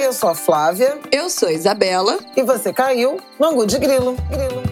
Eu sou a Flávia. Eu sou a Isabela. E você caiu no Angu de Grilo. Grilo.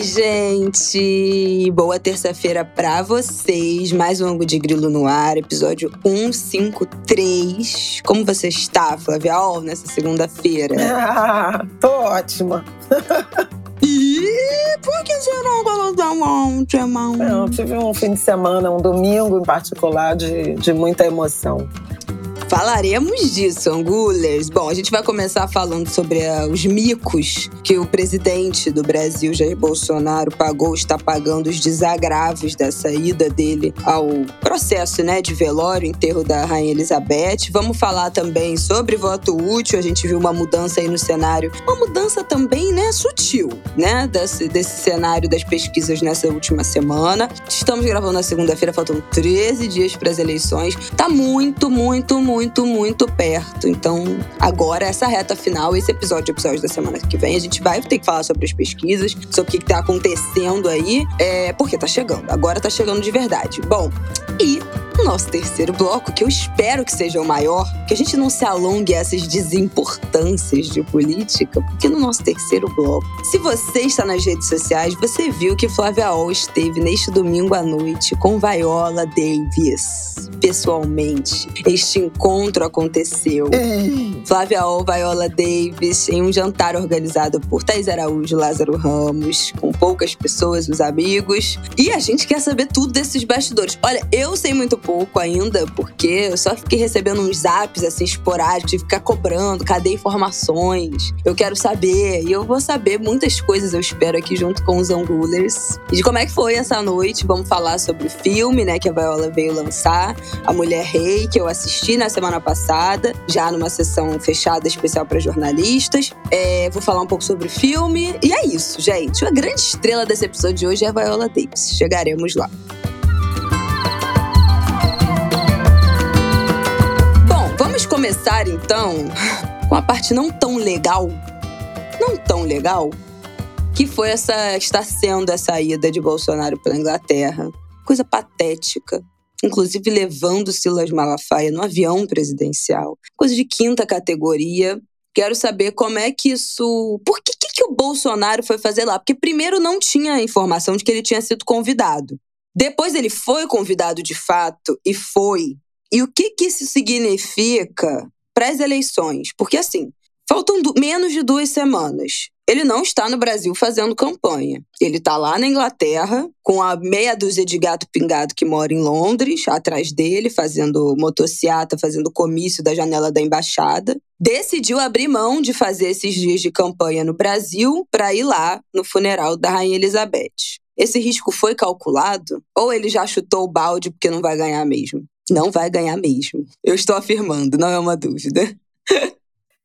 Oi, gente! Boa terça-feira pra vocês. Mais um Ango de Grilo no ar, episódio 153. Como você está, Flávia Ol, nessa segunda-feira? Ah, tô ótima. Ih, por que você não colocou ontem, irmão? Não, tive um fim de semana, um domingo em particular, de, de muita emoção. Falaremos disso, Angulers. Bom, a gente vai começar falando sobre uh, os micos que o presidente do Brasil, Jair Bolsonaro, pagou, está pagando os desagravos dessa ida dele ao processo né, de velório, enterro da Rainha Elizabeth. Vamos falar também sobre voto útil. A gente viu uma mudança aí no cenário, uma mudança também né, sutil, né, desse, desse cenário das pesquisas nessa última semana. Estamos gravando na segunda-feira, faltam 13 dias para as eleições. Tá muito, muito, muito muito, muito perto. Então, agora, essa reta final, esse episódio, episódio da semana que vem, a gente vai ter que falar sobre as pesquisas, sobre o que, está acontecendo aí, é, porque tá chegando. Agora tá chegando de verdade. Bom, e o nosso terceiro bloco, que eu espero que seja o maior, que a gente não se alongue a essas desimportâncias de política, porque no nosso terceiro bloco, se você está nas redes sociais, você viu que Flávia Ol esteve neste domingo à noite com Viola Davis, pessoalmente. Este encontro aconteceu. Flávia Ol, Viola Davis, em um jantar organizado por Thais Araújo, Lázaro Ramos, com poucas pessoas, os amigos. E a gente quer saber tudo desses bastidores. Olha, eu sei muito pouco ainda, porque eu só fiquei recebendo uns zaps assim esporádicos, tive que ficar cobrando, cadê informações? Eu quero saber, e eu vou saber muitas coisas, eu espero, aqui junto com os Angulers. E de como é que foi essa noite, vamos falar sobre o filme, né, que a Viola veio lançar, A Mulher Rei, que eu assisti na semana passada, já numa sessão fechada especial para jornalistas. É, vou falar um pouco sobre o filme, e é isso, gente. A grande estrela desse episódio de hoje é a Viola Davis. Chegaremos lá. começar então com a parte não tão legal, não tão legal, que foi essa está sendo a saída de Bolsonaro pela Inglaterra. Coisa patética. Inclusive levando Silas Malafaia no avião presidencial. Coisa de quinta categoria. Quero saber como é que isso. Por que, que, que o Bolsonaro foi fazer lá? Porque primeiro não tinha informação de que ele tinha sido convidado. Depois ele foi convidado de fato e foi. E o que, que isso significa para as eleições? Porque, assim, faltam menos de duas semanas. Ele não está no Brasil fazendo campanha. Ele está lá na Inglaterra, com a meia dúzia de gato pingado que mora em Londres, atrás dele, fazendo motociata, fazendo comício da janela da embaixada. Decidiu abrir mão de fazer esses dias de campanha no Brasil para ir lá no funeral da Rainha Elizabeth. Esse risco foi calculado? Ou ele já chutou o balde porque não vai ganhar mesmo? não vai ganhar mesmo. Eu estou afirmando, não é uma dúvida.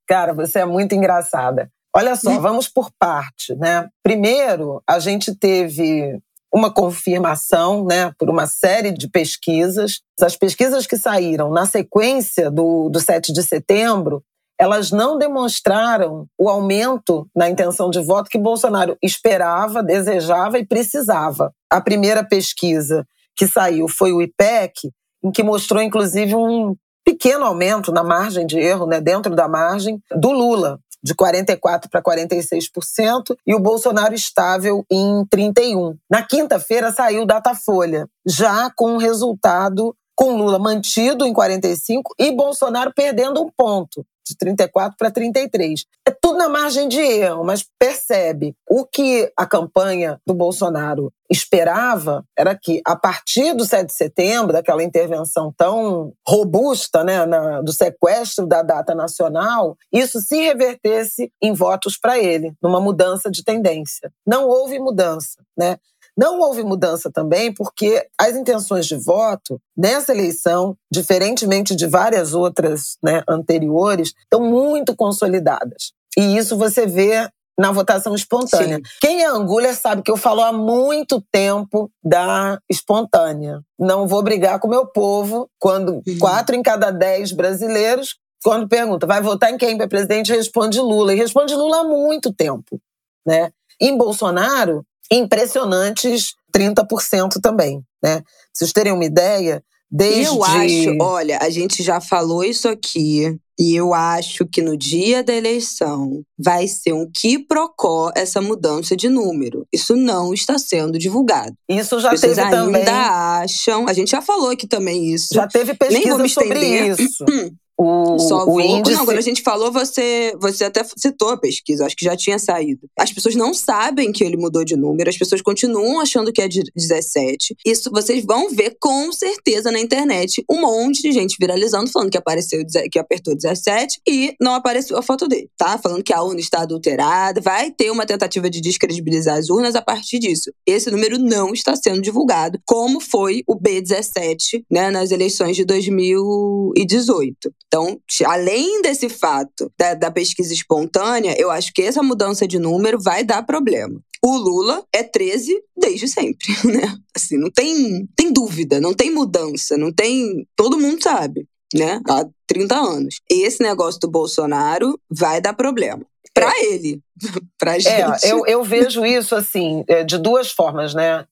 Cara, você é muito engraçada. Olha só, vamos por parte, né? Primeiro, a gente teve uma confirmação, né, por uma série de pesquisas. As pesquisas que saíram na sequência do, do 7 de setembro, elas não demonstraram o aumento na intenção de voto que Bolsonaro esperava, desejava e precisava. A primeira pesquisa que saiu foi o IPEC, em que mostrou inclusive um pequeno aumento na margem de erro, né, dentro da margem do Lula, de 44 para 46% e o Bolsonaro estável em 31. Na quinta-feira saiu o Datafolha, já com um resultado com Lula mantido em 45 e Bolsonaro perdendo um ponto de 34 para 33. É tudo na margem de erro, mas percebe o que a campanha do Bolsonaro esperava era que, a partir do 7 de setembro, daquela intervenção tão robusta né, na, do sequestro da data nacional, isso se revertesse em votos para ele, numa mudança de tendência. Não houve mudança. Né? Não houve mudança também porque as intenções de voto nessa eleição, diferentemente de várias outras né, anteriores, estão muito consolidadas. E isso você vê na votação espontânea. Sim. Quem é Angulha sabe que eu falo há muito tempo da espontânea. Não vou brigar com o meu povo quando uhum. quatro em cada dez brasileiros quando pergunta, vai votar em quem para presidente, responde Lula. E responde Lula há muito tempo. Né? Em Bolsonaro, impressionantes 30% também. Né? Pra vocês terem uma ideia, desde. Eu acho, olha, a gente já falou isso aqui. E eu acho que no dia da eleição vai ser um quiprocó essa mudança de número. Isso não está sendo divulgado. Isso já Vocês teve ainda também. acham. A gente já falou aqui também isso. Já teve Nem vou pesquisa me sobre isso. O, Só o índice. Não, quando a gente falou, você, você até citou a pesquisa, acho que já tinha saído. As pessoas não sabem que ele mudou de número, as pessoas continuam achando que é de 17. Isso vocês vão ver com certeza na internet um monte de gente viralizando, falando que apareceu que apertou 17 e não apareceu a foto dele, tá? Falando que a urna está adulterada, vai ter uma tentativa de descredibilizar as urnas a partir disso. Esse número não está sendo divulgado, como foi o B17, né, nas eleições de 2018. Então, além desse fato da, da pesquisa espontânea, eu acho que essa mudança de número vai dar problema. O Lula é 13 desde sempre, né? Assim, não tem, tem dúvida, não tem mudança, não tem. Todo mundo sabe, né? Há 30 anos. Esse negócio do Bolsonaro vai dar problema. Pra ele. pra gente. É, eu, eu vejo isso assim, é, de duas formas, né?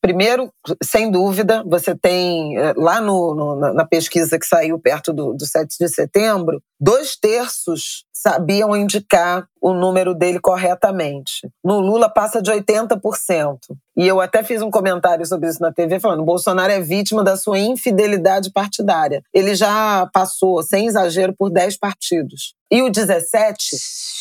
Primeiro, sem dúvida, você tem eh, lá no, no- na- pesquisa que saiu perto do, do 7 de setembro, dois terços sabiam indicar o número dele corretamente. No Lula passa de 80%. E eu até fiz um comentário sobre isso na TV falando: Bolsonaro é vítima da sua infidelidade partidária. Ele já passou, sem exagero, por 10 partidos. E o 17,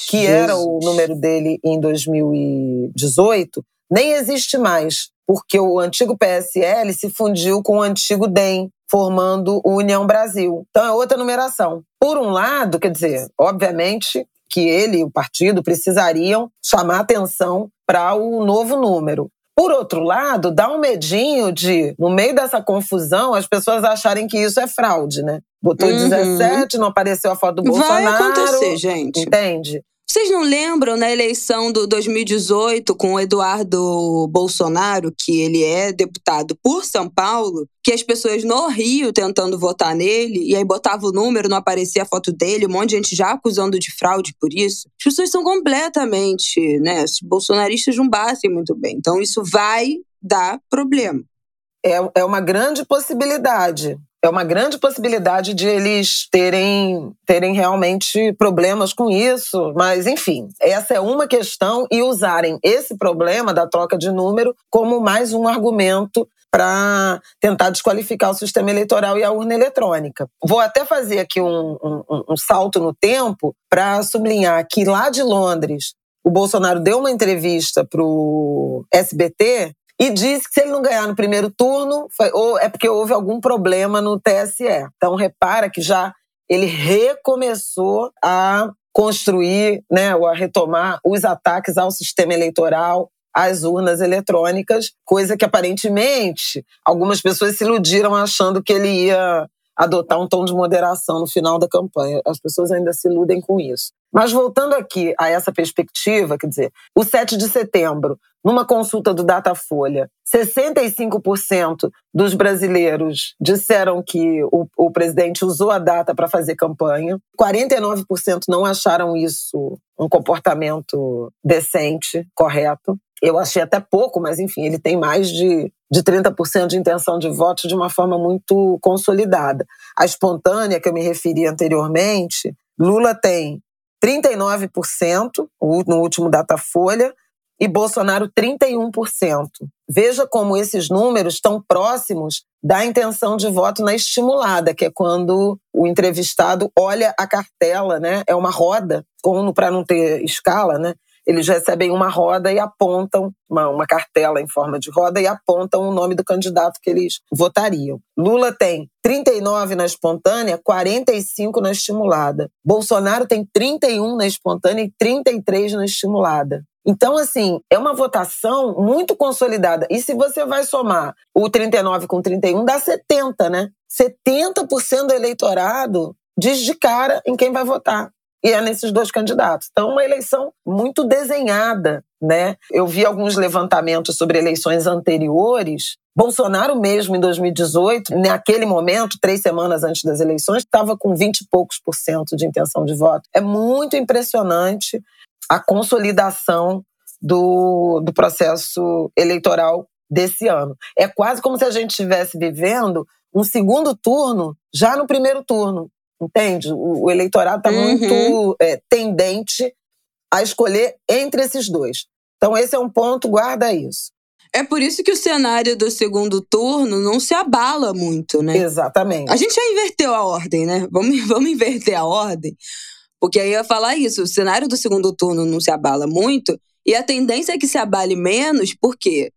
que era o. número dele em 2018, nem existe mais, porque o antigo PSL se fundiu com o antigo DEM, formando o União Brasil. Então é outra numeração. Por um lado, quer dizer, obviamente que ele e o partido precisariam chamar atenção para o novo número. Por outro lado, dá um medinho de, no meio dessa confusão, as pessoas acharem que isso é fraude, né? Botou Uhum. 17, não apareceu a foto do Vai Bolsonaro. acontecer, gente. Entende? Vocês não lembram na eleição do 2018 com o Eduardo Bolsonaro, que ele é deputado por São Paulo, que as pessoas no Rio tentando votar nele, e aí botava o número, não aparecia a foto dele, um monte de gente já acusando de fraude por isso. As pessoas são completamente, né? Os bolsonaristas não batem muito bem. Então isso vai dar problema. é, é uma grande possibilidade. É uma grande possibilidade de eles terem, terem realmente problemas com isso. Mas, enfim, essa é uma questão e usarem esse problema da troca de número como mais um argumento para tentar desqualificar o sistema eleitoral e a urna eletrônica. Vou até fazer aqui um, um- um salto no tempo para sublinhar que lá de Londres, o Bolsonaro deu uma entrevista para o SBT e disse que se ele não ganhar no primeiro turno, foi- ou é porque houve algum problema no TSE. Então, repara que já ele recomeçou a construir, né, ou a retomar os ataques ao sistema eleitoral, às urnas eletrônicas, coisa que aparentemente algumas pessoas se iludiram achando que ele ia adotar um tom de moderação no final da campanha. As pessoas ainda se iludem com isso. Mas voltando aqui a essa perspectiva, quer dizer, o 7 de setembro, numa consulta do Datafolha, 65% dos brasileiros disseram que o, o presidente usou a data para fazer campanha, 49% não acharam isso um comportamento decente, correto. Eu achei até pouco, mas enfim, ele tem mais de, de 30% de intenção de voto de uma forma muito consolidada. A espontânea, que eu me referi anteriormente, Lula tem 39% no último Datafolha e Bolsonaro 31%. Veja como esses números estão próximos da intenção de voto na estimulada, que é quando o entrevistado olha a cartela, né? É uma roda, para não ter escala, né? Eles recebem uma roda e apontam, uma, uma cartela em forma de roda, e apontam o nome do candidato que eles votariam. Lula tem 39 na espontânea, 45 na estimulada. Bolsonaro tem 31 na espontânea e 33 na estimulada. Então, assim, é uma votação muito consolidada. E se você vai somar o 39 com 31, dá 70, né? 70% do eleitorado diz de cara em quem vai votar. E é nesses dois candidatos. Então, uma eleição muito desenhada, né? Eu vi alguns levantamentos sobre eleições anteriores. Bolsonaro mesmo, em 2018, naquele momento, três semanas antes das eleições, estava com 20 e poucos por cento de intenção de voto. É muito impressionante a consolidação do, do processo eleitoral desse ano. É quase como se a gente estivesse vivendo um segundo turno já no primeiro turno, entende? O, o eleitorado está uhum. muito é, tendente a escolher entre esses dois. Então, esse é um ponto, guarda isso. É por isso que o cenário do segundo turno não se abala muito, né? Exatamente. A gente já inverteu a ordem, né? Vamos, vamos inverter a ordem. Porque aí eu ia falar isso: o cenário do segundo turno não se abala muito, e a tendência é que se abale menos, porque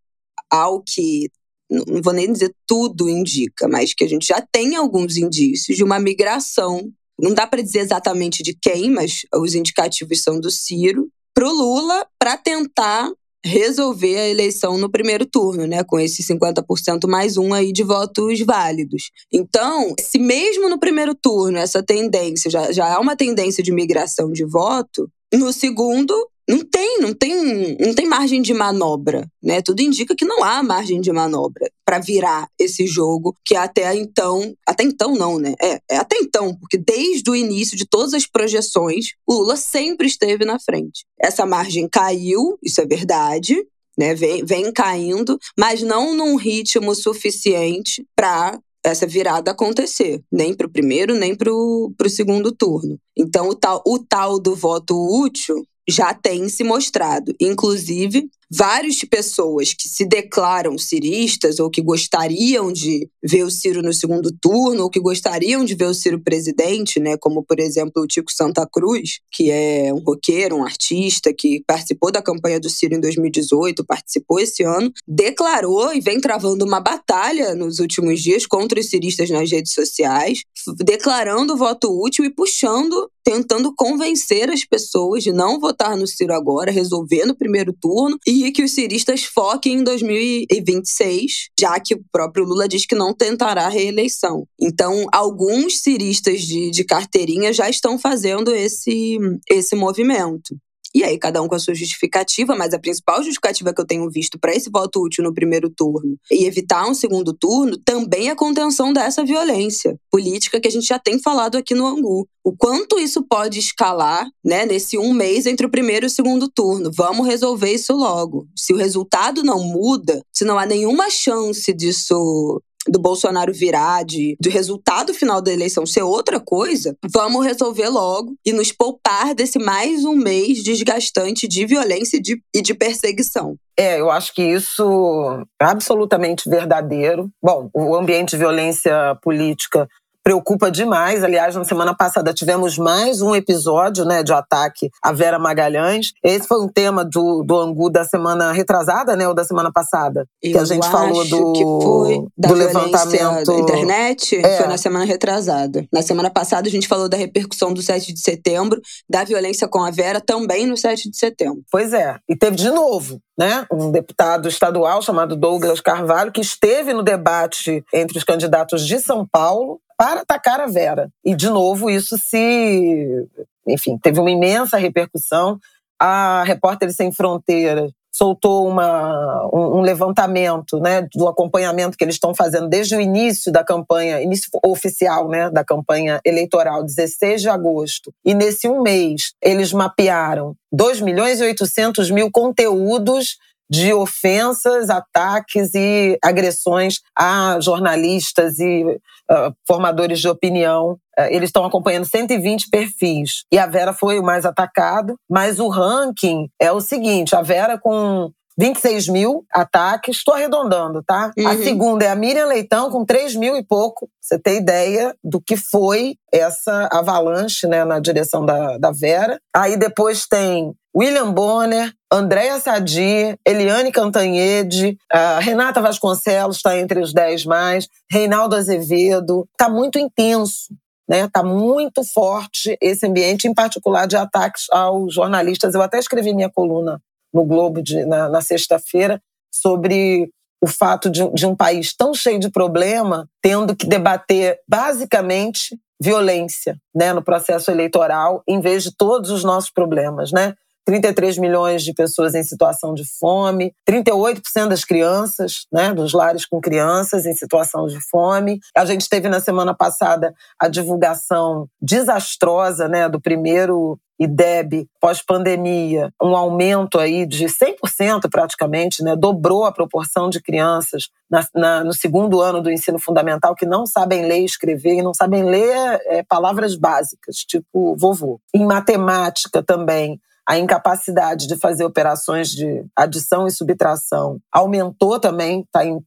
ao que não vou nem dizer tudo indica, mas que a gente já tem alguns indícios de uma migração. Não dá para dizer exatamente de quem, mas os indicativos são do Ciro para o Lula para tentar resolver a eleição no primeiro turno, né, com esses 50% mais um aí de votos válidos. Então, se mesmo no primeiro turno essa tendência já, já há uma tendência de migração de voto, no segundo não tem, não tem, não tem margem de manobra, né? Tudo indica que não há margem de manobra para virar esse jogo que até então, até então não, né? É, é, até então, porque desde o início de todas as projeções, o Lula sempre esteve na frente. Essa margem caiu, isso é verdade, né? Vem, vem caindo, mas não num ritmo suficiente para essa virada acontecer, nem para o primeiro, nem para o segundo turno. Então, o tal, o tal do voto útil já tem se mostrado. Inclusive, várias pessoas que se declaram ciristas ou que gostariam de ver o Ciro no segundo turno ou que gostariam de ver o Ciro presidente, né, como por exemplo o Tico Santa Cruz, que é um roqueiro, um artista que participou da campanha do Ciro em 2018, participou esse ano, declarou e vem travando uma batalha nos últimos dias contra os ciristas nas redes sociais, declarando o voto útil e puxando tentando convencer as pessoas de não votar no Ciro agora, resolver no primeiro turno e que os ciristas foquem em 2026, já que o próprio Lula diz que não tentará reeleição. Então, alguns ciristas de, de carteirinha já estão fazendo esse, esse movimento. E aí, cada um com a sua justificativa, mas a principal justificativa que eu tenho visto para esse voto útil no primeiro turno e evitar um segundo turno também é a contenção dessa violência política que a gente já tem falado aqui no Angu. O quanto isso pode escalar, né, nesse um mês entre o primeiro e o segundo turno. Vamos resolver isso logo. Se o resultado não muda, se não há nenhuma chance disso do Bolsonaro virar, de, do resultado final da eleição ser outra coisa, vamos resolver logo e nos poupar desse mais um mês desgastante de violência e de, e de perseguição. É, eu acho que isso é absolutamente verdadeiro. Bom, o ambiente de violência política preocupa demais. Aliás, na semana passada tivemos mais um episódio né, de ataque à Vera Magalhães. Esse foi um tema do, do Angu da semana retrasada, né? Ou da semana passada. Eu que a gente falou do, que foi do levantamento. Da internet. É. Foi na semana retrasada. Na semana passada a gente falou da repercussão do 7 de setembro, da violência com a Vera também no 7 de setembro. Pois é. E teve de novo. Né? Um deputado estadual chamado Douglas Carvalho, que esteve no debate entre os candidatos de São Paulo para atacar a Vera. E, de novo, isso se. Enfim, teve uma imensa repercussão. A Repórteres Sem Fronteiras soltou uma, um, um, levantamento né, do acompanhamento que eles estão fazendo desde o início da campanha, início oficial né, da campanha eleitoral, 16 de agosto. E nesse um mês, eles mapearam 2 milhões e 800 mil conteúdos de ofensas, ataques e agressões a jornalistas e uh, formadores de opinião. Uh, eles estão acompanhando 120 perfis. E a Vera foi o mais atacado, mas o ranking é o seguinte: a Vera com 26 mil ataques, estou arredondando, tá? Uhum. A segunda é a Miriam Leitão, com 3 mil e pouco. Você tem ideia do que foi essa avalanche né, na direção da, da Vera. Aí depois tem William Bonner, Andréa Sadi, Eliane Cantanhede, Renata Vasconcelos está entre os 10 mais, Reinaldo Azevedo. Está muito intenso. Né, tá muito forte esse ambiente, em particular de ataques aos jornalistas. Eu até escrevi minha coluna no Globo de, na, na sexta-feira sobre o fato de, de, um país tão cheio de problema tendo que debater basicamente violência né, no processo eleitoral, em vez de todos os nossos problemas. Né? 33 milhões de pessoas em situação de fome, 38% das crianças, né, dos lares com crianças em situação de fome. A gente teve na semana passada a divulgação desastrosa, né, do primeiro IDEB pós-pandemia, um aumento aí de 100% praticamente, né, dobrou a proporção de crianças na, na, no segundo ano do ensino fundamental que não sabem ler e escrever e não sabem ler é, palavras básicas, tipo vovô. Em matemática também, a incapacidade de fazer operações de adição e subtração aumentou também, está em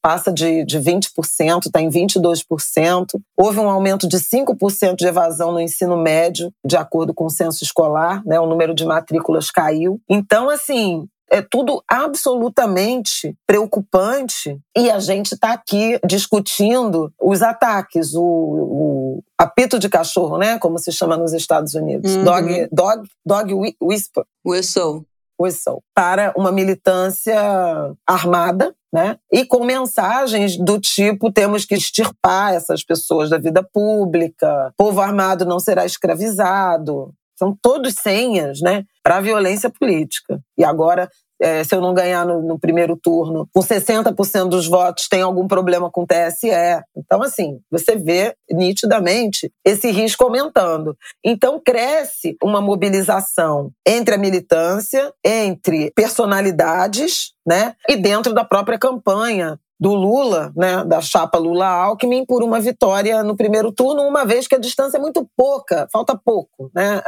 passa de, de 20%, está em 22%. Houve um aumento de 5% de evasão no ensino médio, de acordo com o censo escolar, né? o número de matrículas caiu. Então, assim, é tudo absolutamente preocupante e a gente está aqui discutindo os ataques, o, o, apito de cachorro, né, como se chama nos Estados Unidos, uhum. dog, dog, dog whisper, whistle, whistle, para uma militância armada, né? E com mensagens do tipo: temos que extirpar essas pessoas da vida pública, povo armado não será escravizado. São todos senhas, né? Para a violência política. E agora é, se eu não ganhar no, no, primeiro turno, com 60% dos votos, tem algum problema com o TSE. Então, assim, você vê nitidamente esse risco aumentando. Então, cresce uma mobilização entre a militância, entre personalidades, né, e dentro da própria campanha do Lula, né, da chapa Lula-Alckmin, por uma vitória no primeiro turno, uma vez que a distância é muito pouca, falta pouco. Né?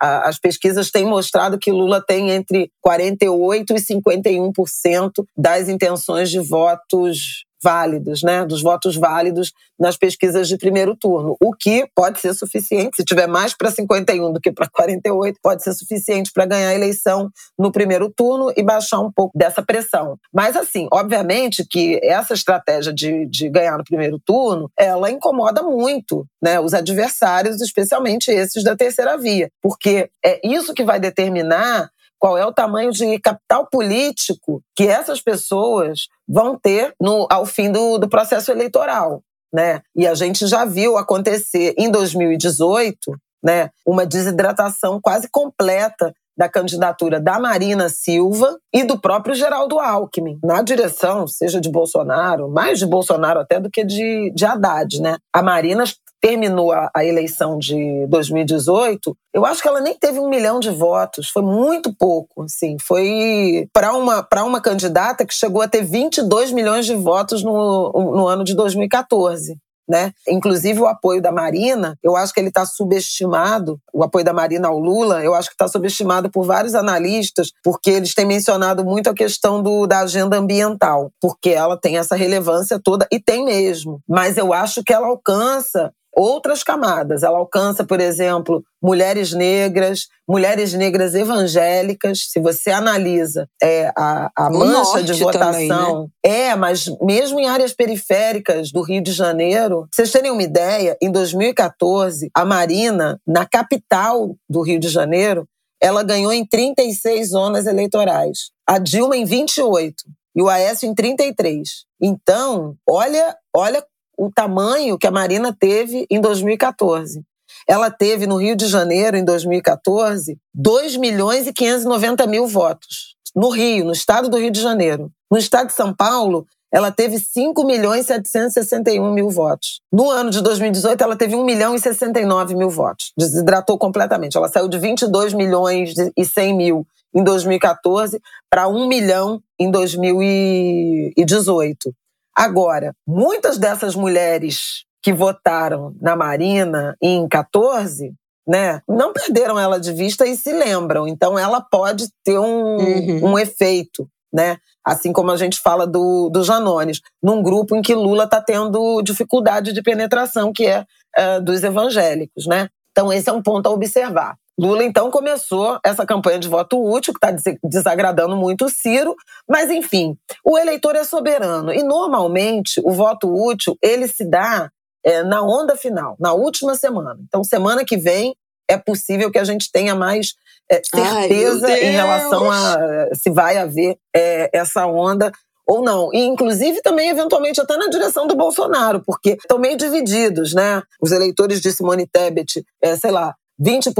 As pesquisas têm mostrado que Lula tem entre 48% e 51% das intenções de votos válidos, né, dos votos válidos nas pesquisas de primeiro turno, o que pode ser suficiente, se tiver mais para 51 do que para 48, pode ser suficiente para ganhar a eleição no primeiro turno e baixar um pouco dessa pressão. Mas, assim, obviamente que essa estratégia de, de ganhar no primeiro turno, ela incomoda muito né, os adversários, especialmente esses da terceira via, porque é isso que vai determinar qual é o tamanho de capital político que essas pessoas vão ter no, ao fim do, do processo eleitoral. Né? E a gente já viu acontecer em 2018 né, uma desidratação quase completa da candidatura da Marina Silva e do próprio Geraldo Alckmin, na direção, seja de Bolsonaro, mais de Bolsonaro até do que de, de Haddad. Né? A Marina terminou a, a, eleição de 2018, eu acho que ela nem teve um milhão de votos, foi muito pouco, assim, foi para uma, uma candidata que chegou a ter 22 milhões de votos no, no ano de 2014. Né? Inclusive o apoio da Marina, eu acho que ele está subestimado, o apoio da Marina ao Lula, eu acho que está subestimado por vários analistas, porque eles têm mencionado muito a questão do, da agenda ambiental, porque ela tem essa relevância toda, e tem mesmo. Mas eu acho que ela alcança outras camadas. Ela alcança, por exemplo, mulheres negras, mulheres negras evangélicas. Se você analisa é, a, a mancha de votação, também, né? é, mas mesmo em áreas periféricas do Rio de Janeiro, pra vocês terem uma ideia, em 2014, a Marina, na capital do Rio de Janeiro, ela ganhou em 36 zonas eleitorais. A Dilma em 28 e o Aécio em 33. Então, olha, olha o tamanho que a Marina teve em 2014. Ela teve no Rio de Janeiro, em 2014, 2 milhões e 590 mil votos. No Rio, no estado do Rio de Janeiro. No estado de São Paulo, ela teve 5 milhões e 761 mil votos. No ano de 2018, ela teve 1 milhão e 69 mil votos. Desidratou completamente. Ela saiu de 22 milhões e 100 mil em 2014 para 1 milhão em 2018. Agora, muitas dessas mulheres que votaram na Marina em 14, né, não perderam ela de vista e se lembram. Então, ela pode ter um, uhum. um efeito, né? Assim como a gente fala do, do Janones, num grupo em que Lula está tendo dificuldade de penetração, que é uh, dos evangélicos, né? Então, esse é um ponto a observar. Lula, então, começou essa campanha de voto útil, que está desagradando muito o Ciro, mas, enfim, o eleitor é soberano. E, normalmente, o voto útil, ele se dá é, na onda final, na última semana. Então, semana que vem, é possível que a gente tenha mais é, certeza Ai, em relação a se vai haver é, essa onda ou não. E, inclusive, também, eventualmente, até na direção do Bolsonaro, porque estão meio divididos, né? Os eleitores de Simone Tebet, é, sei lá, 20%,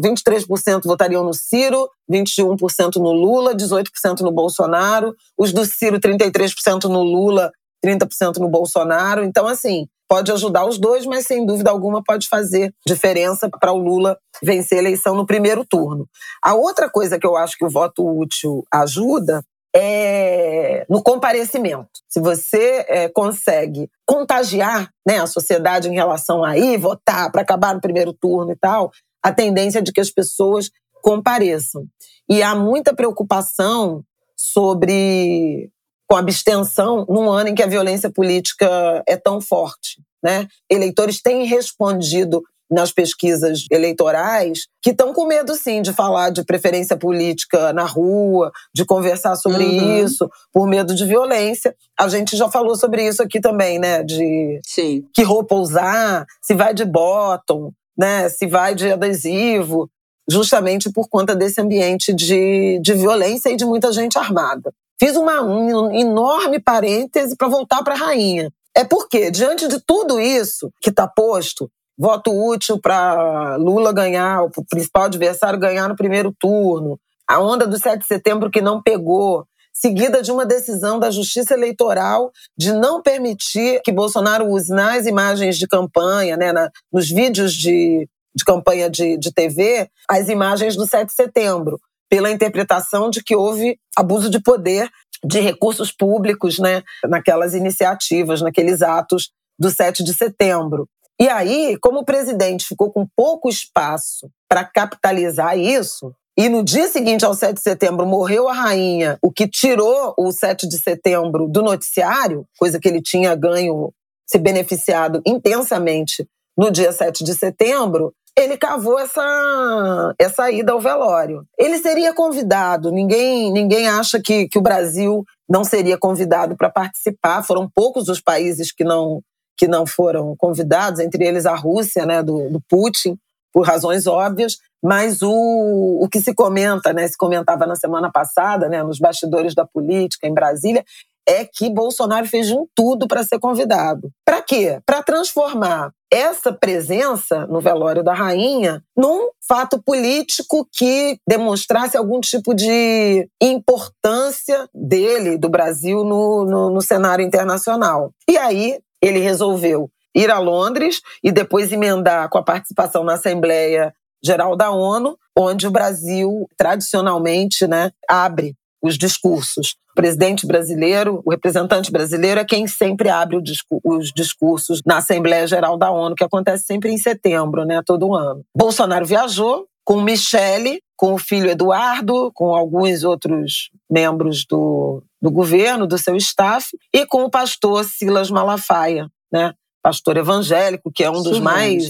23% votariam no Ciro, 21% no Lula, 18% no Bolsonaro. Os do Ciro, 33% no Lula, 30% no Bolsonaro. Então, assim, pode ajudar os dois, mas sem dúvida alguma pode fazer diferença para o Lula vencer a eleição no primeiro turno. A outra coisa que eu acho que o voto útil ajuda é no comparecimento. Se você é, consegue contagiar né, a sociedade em relação a ir votar para acabar no primeiro turno e tal, a tendência é de que as pessoas compareçam. E há muita preocupação sobre com abstenção num ano em que a violência política é tão forte. Né? Eleitores têm respondido nas pesquisas eleitorais que estão com medo, sim, de falar de preferência política na rua, de conversar sobre uhum. isso, por medo de violência. A gente já falou sobre isso aqui também, né? De sim. que roupa usar, se vai de bottom, né? Se vai de adesivo, justamente por conta desse ambiente de, de violência e de muita gente armada. Fiz uma, um enorme parêntese para voltar para a rainha. É porque, diante de tudo isso que está posto, voto útil para Lula ganhar, o principal adversário ganhar no primeiro turno, a onda do 7 de setembro que não pegou, seguida de uma decisão da Justiça Eleitoral de não permitir que Bolsonaro use nas imagens de campanha, né, na, nos vídeos de, de campanha de, de TV, as imagens do 7 de setembro, pela interpretação de que houve abuso de poder de recursos públicos né, naquelas iniciativas, naqueles atos do 7 de setembro. E aí, como o presidente ficou com pouco espaço para capitalizar isso, e no dia seguinte ao 7 de setembro morreu a rainha, o que tirou o 7 de setembro do noticiário, coisa que ele tinha ganho, se beneficiado intensamente no dia 7 de setembro, ele cavou essa, essa ida ao velório. Ele seria convidado, ninguém, ninguém acha que, que o Brasil não seria convidado para participar, foram poucos os países que não que não foram convidados, entre eles a Rússia, né, do, do Putin, por razões óbvias, mas o, o que se comenta, né, se comentava na semana passada, né, nos bastidores da política em Brasília, é que Bolsonaro fez de um tudo para ser convidado. Para quê? Para transformar essa presença no velório da rainha num fato político que demonstrasse algum tipo de importância dele, do Brasil, no, no, no cenário internacional. E aí ele resolveu ir a Londres e depois emendar com a participação na Assembleia Geral da ONU, onde o Brasil tradicionalmente né, abre os discursos. O presidente brasileiro, o representante brasileiro é quem sempre abre os discursos na Assembleia Geral da ONU, que acontece sempre em setembro, né, todo ano. Bolsonaro viajou com Michele, com o filho Eduardo, com alguns outros membros do, do governo, do seu staff, e com o pastor Silas Malafaia, né? pastor evangélico, que é um dos mais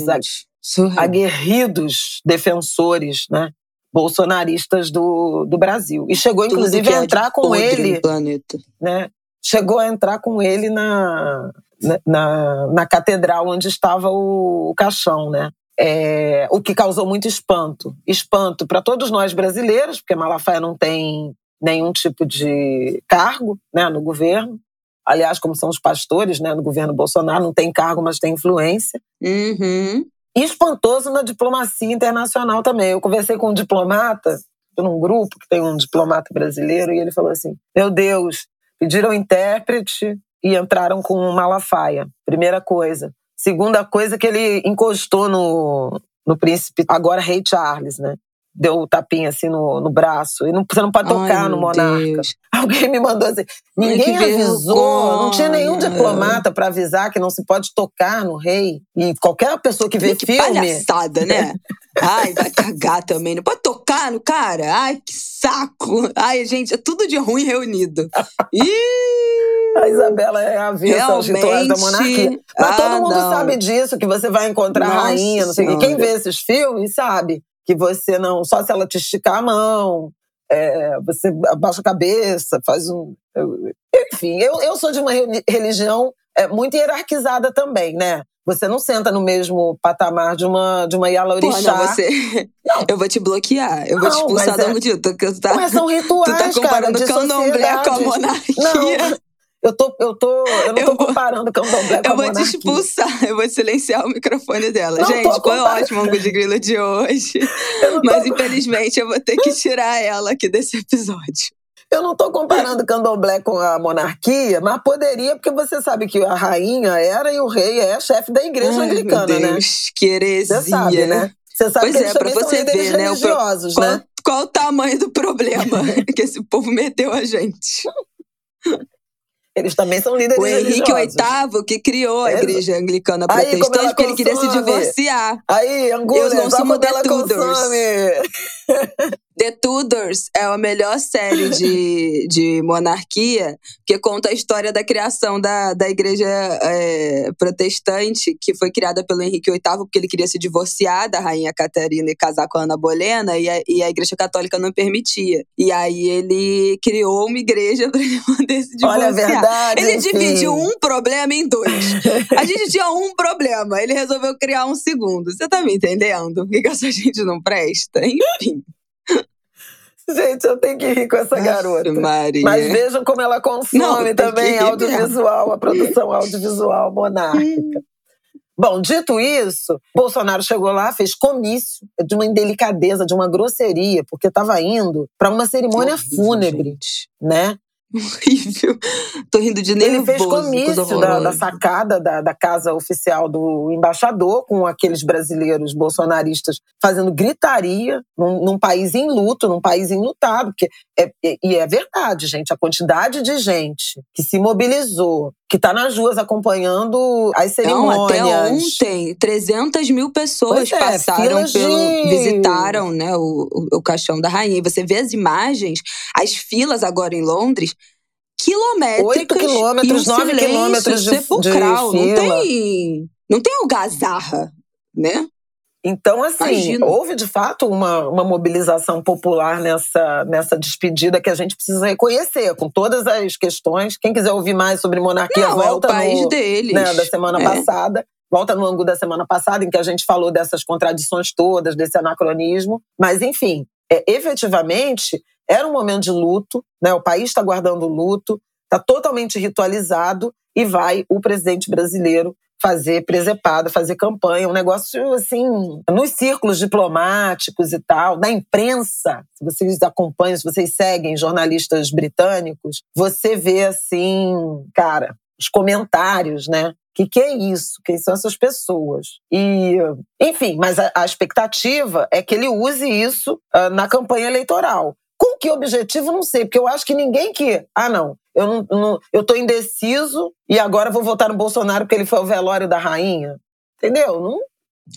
aguerridos defensores né? bolsonaristas do, do Brasil. E chegou, inclusive, a entrar com ele. Né? Chegou a entrar com ele na, na, na catedral onde estava o, o caixão, né? É, o que causou muito espanto. Espanto para todos nós brasileiros, porque Malafaia não tem nenhum tipo de cargo né, no governo. Aliás, como são os pastores né, no governo Bolsonaro, não tem cargo, mas tem influência. Uhum. E espantoso na diplomacia internacional também. Eu conversei com um diplomata, num grupo que tem um diplomata brasileiro, e ele falou assim: Meu Deus, pediram intérprete e entraram com Malafaia. Primeira coisa. Segunda coisa que ele encostou no, no príncipe, agora rei Charles, né? deu o um tapinha assim no, no braço. E não, você não pode tocar Ai, no monarca. Deus. Alguém me mandou assim. Ninguém Ai, avisou, vergonha. não tinha nenhum diplomata para avisar que não se pode tocar no rei. E qualquer pessoa que vê que filme. palhaçada, né? Ai, vai cagar também. Não pode tocar no cara. Ai, que saco. Ai, gente, é tudo de ruim reunido. Ih! A Isabela é a avessa aos rituais da monarquia. Mas ah, todo mundo não. sabe disso, que você vai encontrar Nossa a rainha, não sei o quê. Quem vê esses filmes sabe que você não. Só se ela te esticar a mão, é, você abaixa a cabeça, faz um. Enfim, eu, eu sou de uma religião é, muito hierarquizada também, né? Você não senta no mesmo patamar de uma, de uma Yalaurixá. Pô, não, você... Não. Eu vou te bloquear. Eu vou não, te expulsar da é... Tu, tu tá... Mas são rituais, tu tá comparando cara, candomblé com a monarquia. Não, eu tô, eu tô, eu não eu tô vou, comparando candomblé com Eu vou te expulsar, eu vou silenciar o microfone dela. Não Gente, foi ótimo o Angu de Grilo de hoje. Mas tô... infelizmente eu vou ter que tirar ela aqui desse episódio. Eu não estou comparando candomblé com a monarquia, mas poderia, porque você sabe que a rainha era e o rei é chefe da igreja Ai, anglicana, meu né? Deus, né? Que heresia. Você sabe, né? Você sabe pois que é, para você ver, né? religiosos, qual, né? Qual o tamanho do problema que esse povo meteu a gente? Eles também são líderes O Henrique VIII que criou a igreja anglicana protestante porque ele queria se divorciar. Aí, Angulo, eu não sou The Tudors. The Tudors é a melhor série de, de monarquia que conta a história da criação da, da igreja é, protestante, que foi criada pelo Henrique VIII porque ele queria se divorciar da rainha Catarina e casar com a Ana Bolena, e a, e a igreja católica não permitia. E aí ele criou uma igreja para ele poder se divorciar. Olha, verdade, ele dividiu um problema em dois. A gente tinha um problema, ele resolveu criar um segundo. Você tá me entendendo? Por que, que essa gente não presta? Enfim. Gente, eu tenho que rir com essa garota. Maria. Mas vejam como ela consome Não, também audiovisual, a produção audiovisual monárquica. Bom, dito isso, Bolsonaro chegou lá, fez comício de uma indelicadeza, de uma grosseria, porque estava indo para uma cerimônia fúnebre, gente. né? Horrível. Tô rindo de nervoso. Ele fez comício da, da, sacada da, da, casa oficial do embaixador, com aqueles brasileiros bolsonaristas fazendo gritaria num, num país em luto, num país enlutado. Porque é, é, e é verdade, gente, a quantidade de gente que se mobilizou, que está nas ruas acompanhando as cerimônias. Não, até ontem, 300 mil pessoas é, passaram pelo. De... visitaram né, o, o, o caixão da rainha. E você vê as imagens, as filas agora em Londres quilométricas. 8 quilômetros, 9 quilômetros de, sepulcral. de. Não tem, não tem algazarra, né? Então, assim, houve de fato uma, uma mobilização popular nessa, nessa despedida que a gente precisa reconhecer, com todas as questões. Quem quiser ouvir mais sobre monarquia, Não, volta é o país no, deles. Né, da semana é. passada. Volta no ângulo da semana passada, em que a gente falou dessas contradições todas, desse anacronismo. Mas, enfim, é, efetivamente, era um momento de luto, né? o país está guardando luto, está totalmente ritualizado e vai o presidente brasileiro fazer presepada, fazer campanha, um negócio assim, nos círculos diplomáticos e tal, na imprensa, se vocês acompanham, se vocês seguem jornalistas britânicos, você vê assim, cara, os comentários, né? Que, que é isso? Quem são essas pessoas? E, enfim, mas a, a expectativa é que ele use isso uh, na campanha eleitoral. Com que objetivo, não sei, porque eu acho que ninguém que. Ah, não, eu não, não eu tô indeciso e agora vou votar no Bolsonaro porque ele foi ao velório da rainha. Entendeu? Não,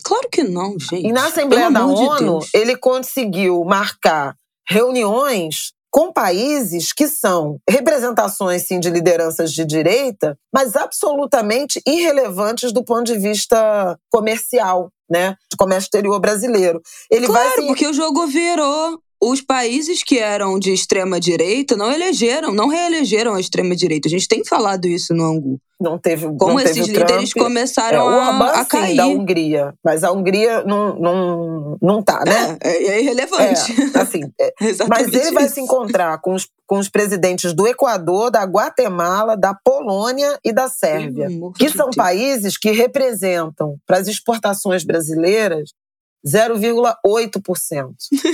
Claro que não, gente. E na Assembleia Pelo da de ONU, Deus. ele conseguiu marcar reuniões com países que são representações sim de lideranças de direita, mas absolutamente irrelevantes do ponto de vista comercial, né, de comércio exterior brasileiro. Ele claro, vai se... porque o jogo virou. Os países que eram de extrema direita não elegeram, não reelegeram a extrema direita. A gente tem falado isso no Angu. não teve Como não teve esses Trump. líderes começaram é, o a, Orbán, a sim, cair. da Hungria, mas a Hungria não, não, não tá, né? É, é, é irrelevante. É, assim, é, mas ele vai isso. se encontrar com os, com os presidentes do Equador, da Guatemala, da Polônia e da Sérvia, que são Deus. países que representam para as exportações brasileiras 0,8%.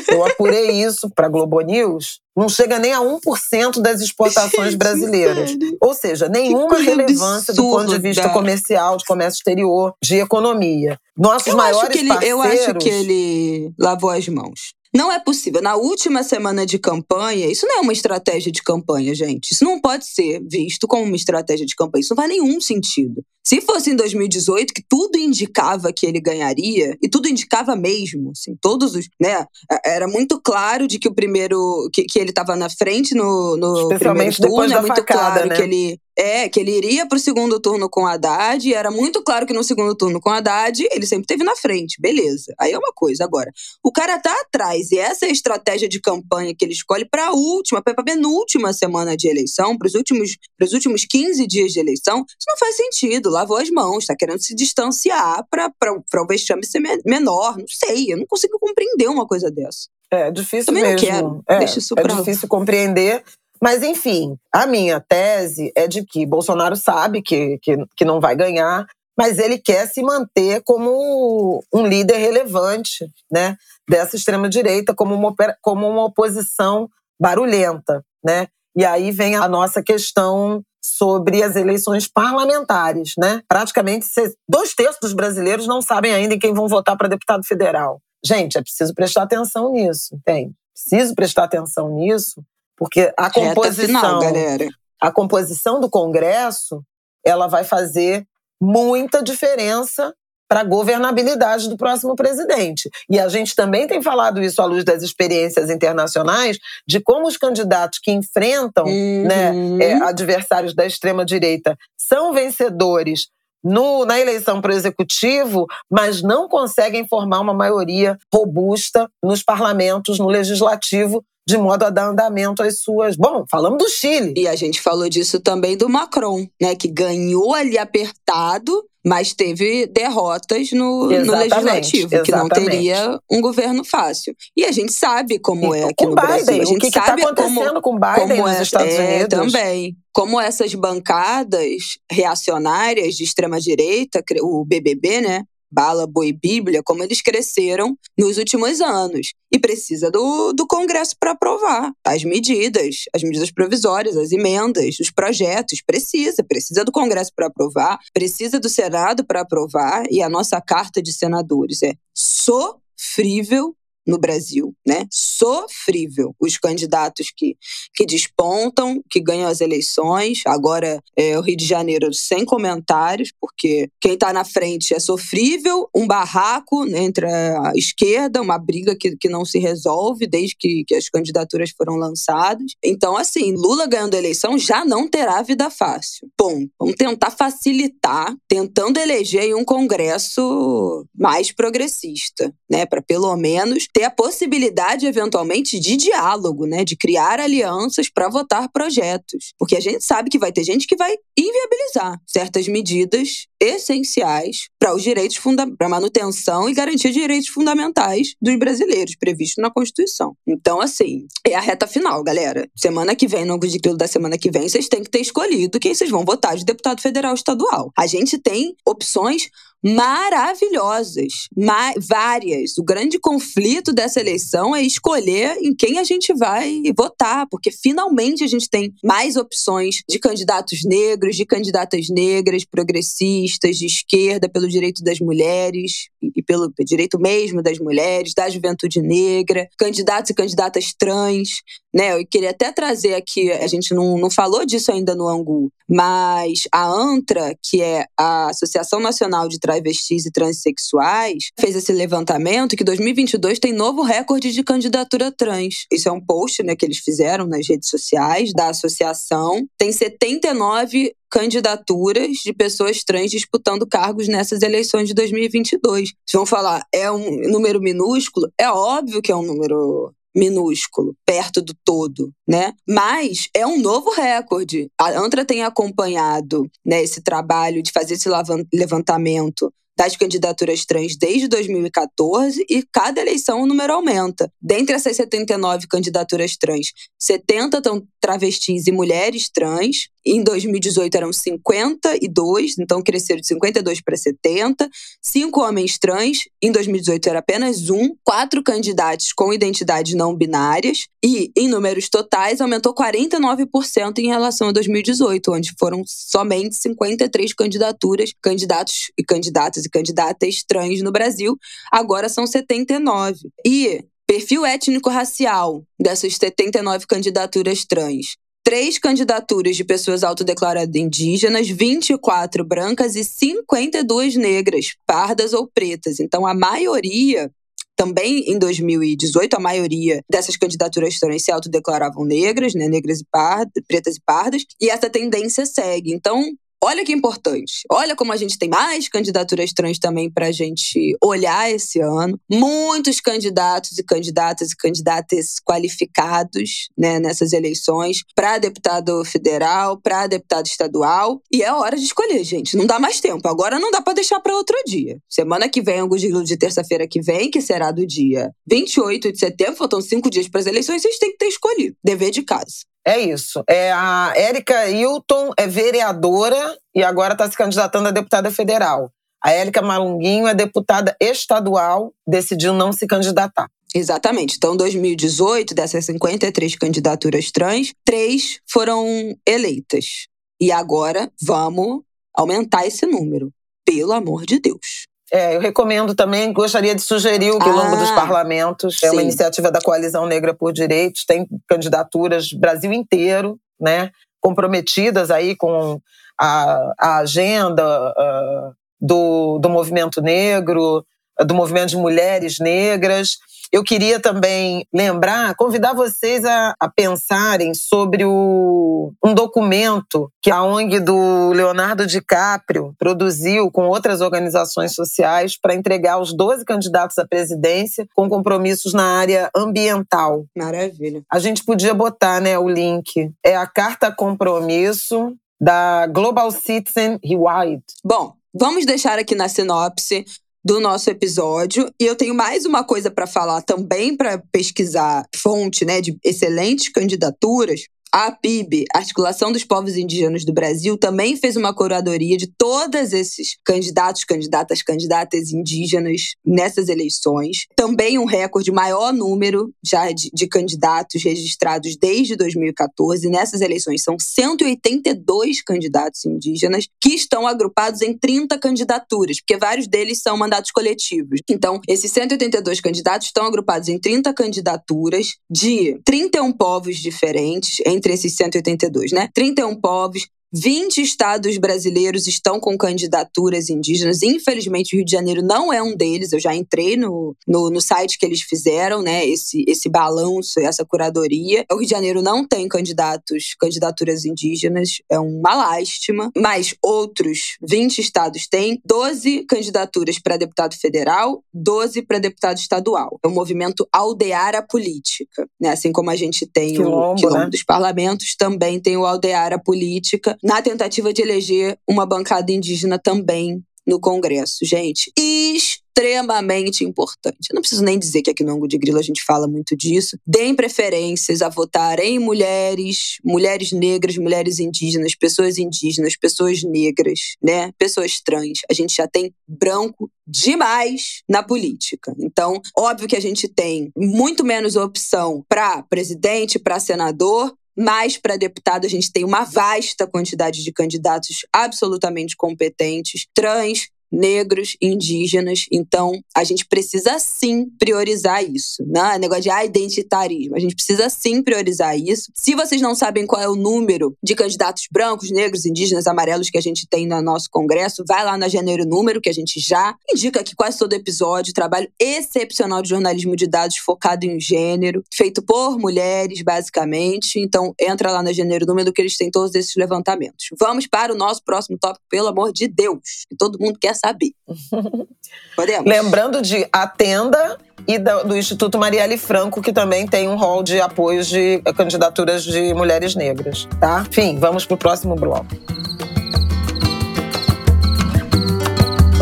Eu apurei isso para a Globo News, não chega nem a 1% das exportações brasileiras. Ou seja, nenhuma relevância do ponto de vista comercial, de comércio exterior, de economia. Nossos Eu maiores acho, que ele, parceiros... eu acho que ele lavou as mãos. Não é possível. Na última semana de campanha, isso não é uma estratégia de campanha, gente. Isso não pode ser visto como uma estratégia de campanha. Isso não faz nenhum sentido. Se fosse em 2018, que tudo indicava que ele ganharia, e tudo indicava mesmo, assim, todos os. né? Era muito claro de que o primeiro. que, que ele estava na frente no, no primeiro turno, é muito facada, claro né? que ele É, que ele iria pro segundo turno com Haddad, e era muito claro que no segundo turno com Haddad, ele sempre teve na frente. Beleza. Aí é uma coisa. Agora, o cara tá atrás, e essa é a estratégia de campanha que ele escolhe pra última, pra penúltima semana de eleição, pros últimos, pros últimos 15 dias de eleição. Isso não faz sentido. Lavou as mãos, tá querendo se distanciar pra, pra, pra o vexame ser menor. Não sei, eu não consigo compreender uma coisa dessa. É difícil Também mesmo. não quero. É, Deixa isso é difícil compreender. Mas, enfim, a minha tese é de que Bolsonaro sabe que, que, que não vai ganhar, mas ele quer se manter como um líder relevante né, dessa extrema-direita, como uma, como uma oposição barulhenta. Né? E aí vem a nossa questão sobre as eleições parlamentares. Né? Praticamente dois terços dos brasileiros não sabem ainda em quem vão votar para deputado federal. Gente, é preciso prestar atenção nisso, entende? Preciso prestar atenção nisso, porque a composição, final, galera. a composição do Congresso, ela vai fazer muita diferença para a governabilidade do próximo presidente. E a gente também tem falado isso à luz das experiências internacionais, de como os candidatos que enfrentam né, Uhum. né, é, adversários da extrema-direita são vencedores no, na eleição para o executivo, mas não conseguem formar uma maioria robusta nos parlamentos, no legislativo, de modo a dar andamento às suas. Bom, falamos do Chile. E a gente falou disso também do Macron, né? Que ganhou ali apertado, mas teve derrotas no, no Exatamente, legislativo, que não exatamente. teria um governo fácil. E a gente sabe como é aqui com no Biden, Brasil. A o gente que está sabe acontecendo como, com Biden como nos é, Estados é, Unidos? também. Como essas bancadas reacionárias de extrema-direita, o BBB, né? Bala, Boi Bíblia, como eles cresceram nos últimos anos. E precisa do, do Congresso para aprovar as medidas, as medidas provisórias, as emendas, os projetos. Precisa, precisa do Congresso para aprovar, precisa do Senado para aprovar. E a nossa carta de senadores é sofrível no Brasil, né? Sofrível. Os candidatos que, que despontam, que ganham as eleições. Agora, é, o Rio de Janeiro sem comentários, porque quem está na frente é sofrível, um barraco né, entre a esquerda, uma briga que, que não se resolve desde que, que as candidaturas foram lançadas. Então, assim, Lula ganhando a eleição já não terá vida fácil. Bom, vamos tentar facilitar, tentando eleger um Congresso mais progressista, né? Para pelo menos ter a possibilidade, eventualmente, de diálogo, né? De criar alianças para votar projetos. Porque a gente sabe que vai ter gente que vai inviabilizar certas medidas essenciais para os direitos para manutenção e garantia de direitos fundamentais dos brasileiros previstos na Constituição. Então, assim, é a reta final, galera. Semana que vem, no ângulo da semana que vem, vocês têm que ter escolhido quem vocês vão votar de deputado federal estadual. A gente tem opções maravilhosas, ma várias. O grande conflito dessa eleição é escolher em quem a gente vai votar, porque finalmente a gente tem mais opções de candidatos negros, de candidatas negras, progressistas, de esquerda, pelo direito das mulheres e pelo direito mesmo das mulheres, da juventude negra, candidatos e candidatas trans, né? Eu queria até trazer aqui, a gente não, não falou disso ainda no Angu, mas a ANTRA, que é a Associação Nacional de Travestis e Transsexuais, fez esse levantamento que 2022 tem novo recorde de candidatura trans. Isso é um post né, que eles fizeram nas redes sociais da associação. Tem 79 candidaturas de pessoas trans disputando cargos nessas eleições de 2022. Vocês vão falar, é um número minúsculo? É óbvio que é um número minúsculo, perto do todo, né? Mas é um novo recorde. A Antra tem acompanhado né, esse trabalho de fazer esse levantamento das candidaturas trans desde 2014 e cada eleição o número aumenta. Dentre essas 79 candidaturas trans, 70 estão travestis e mulheres trans. Em 2018 eram 52, então cresceram de 52 para 70. Cinco homens trans, em 2018 era apenas um. Quatro candidatos com identidades não binárias. E, em números totais, aumentou 49% em relação a 2018, onde foram somente 53 candidaturas, candidatos e candidatas e candidatas trans no Brasil. Agora são 79. E perfil étnico-racial dessas 79 candidaturas trans. Três candidaturas de pessoas autodeclaradas indígenas, 24 brancas e 52 negras, pardas ou pretas. Então, a maioria também em 2018, a maioria dessas candidaturas trans se autodeclaravam negras, né? Negras e pardas, pretas e pardas. E essa tendência segue. Então, Olha que importante. Olha como a gente tem mais candidaturas trans também para a gente olhar esse ano. Muitos candidatos e candidatas e candidatas qualificados né, nessas eleições para deputado federal, para deputado estadual. E é hora de escolher, gente. Não dá mais tempo. Agora não dá para deixar para outro dia. Semana que vem, Angus de terça-feira que vem, que será do dia 28 de setembro, faltam cinco dias para as eleições, vocês têm que ter escolhido. Dever de casa. É isso. É a Érica Hilton é vereadora e agora está se candidatando a deputada federal. A Érica Malunguinho é deputada estadual, decidiu não se candidatar. Exatamente. Então, 2018, dessas 53 candidaturas trans, três foram eleitas. E agora vamos aumentar esse número. Pelo amor de Deus. É, eu recomendo também, gostaria de sugerir o Quilombo ah, dos Parlamentos. É uma iniciativa da Coalizão Negra por Direitos, tem candidaturas Brasil inteiro, né? Comprometidas aí com a, a agenda uh, do, do movimento negro, do movimento de mulheres negras. Eu queria também lembrar, convidar vocês a, a pensarem sobre o, um documento que a ONG do Leonardo DiCaprio produziu com outras organizações sociais para entregar os 12 candidatos à presidência com compromissos na área ambiental. Maravilha. A gente podia botar né, o link. É a Carta Compromisso da Global Citizen Rewide. Bom, vamos deixar aqui na sinopse do nosso episódio. E eu tenho mais uma coisa para falar também para pesquisar fonte, né, de excelentes candidaturas. A PIB, Articulação dos Povos Indígenas do Brasil, também fez uma curadoria de todos esses candidatos, candidatas, candidatas indígenas nessas eleições. Também um recorde maior número já de, de candidatos registrados desde 2014. Nessas eleições são 182 candidatos indígenas que estão agrupados em 30 candidaturas, porque vários deles são mandatos coletivos. Então, esses 182 candidatos estão agrupados em 30 candidaturas de 31 povos diferentes, entre esses 182, né? 31 povos, 20 estados brasileiros estão com candidaturas indígenas. Infelizmente, o Rio de Janeiro não é um deles. Eu já entrei no, no, no, site que eles fizeram, né? Esse, esse balanço, essa curadoria. O Rio de Janeiro não tem candidatos, candidaturas indígenas. É uma lástima. Mas outros 20 estados têm 12 candidaturas para deputado federal, 12 para deputado estadual. É um movimento aldear a política. Né? Assim como a gente tem quilombo, o quilombo né? dos parlamentos, também tem o aldear a política na tentativa de eleger uma bancada indígena também no Congresso, gente. Extremamente importante. Eu não preciso nem dizer que aqui no Ango de Grilo a gente fala muito disso. Deem preferências a votar em mulheres, mulheres negras, mulheres indígenas, pessoas indígenas, pessoas negras, né? Pessoas trans. A gente já tem branco demais na política. Então, óbvio que a gente tem muito menos opção para presidente, para senador, mas para deputado a gente tem uma vasta quantidade de candidatos absolutamente competentes, trans, negros, indígenas. Então, a gente precisa sim priorizar isso. Né? Negócio de ah, identitarismo. A gente precisa sim priorizar isso. Se vocês não sabem qual é o número de candidatos brancos, negros, indígenas, amarelos que a gente tem no nosso Congresso, vai lá na Janeiro Número, que a gente já indica aqui quase todo episódio. Trabalho excepcional de jornalismo de dados focado em gênero, feito por mulheres, basicamente. Então, entra lá na Janeiro Número, que eles têm todos esses levantamentos. Vamos para o nosso próximo tópico, pelo amor de Deus, que todo mundo quer saber. Podemos? Lembrando de Atenda e do Instituto Marielle Franco, que também tem um rol de apoios de candidaturas de mulheres negras, tá? Enfim, vamos pro próximo bloco.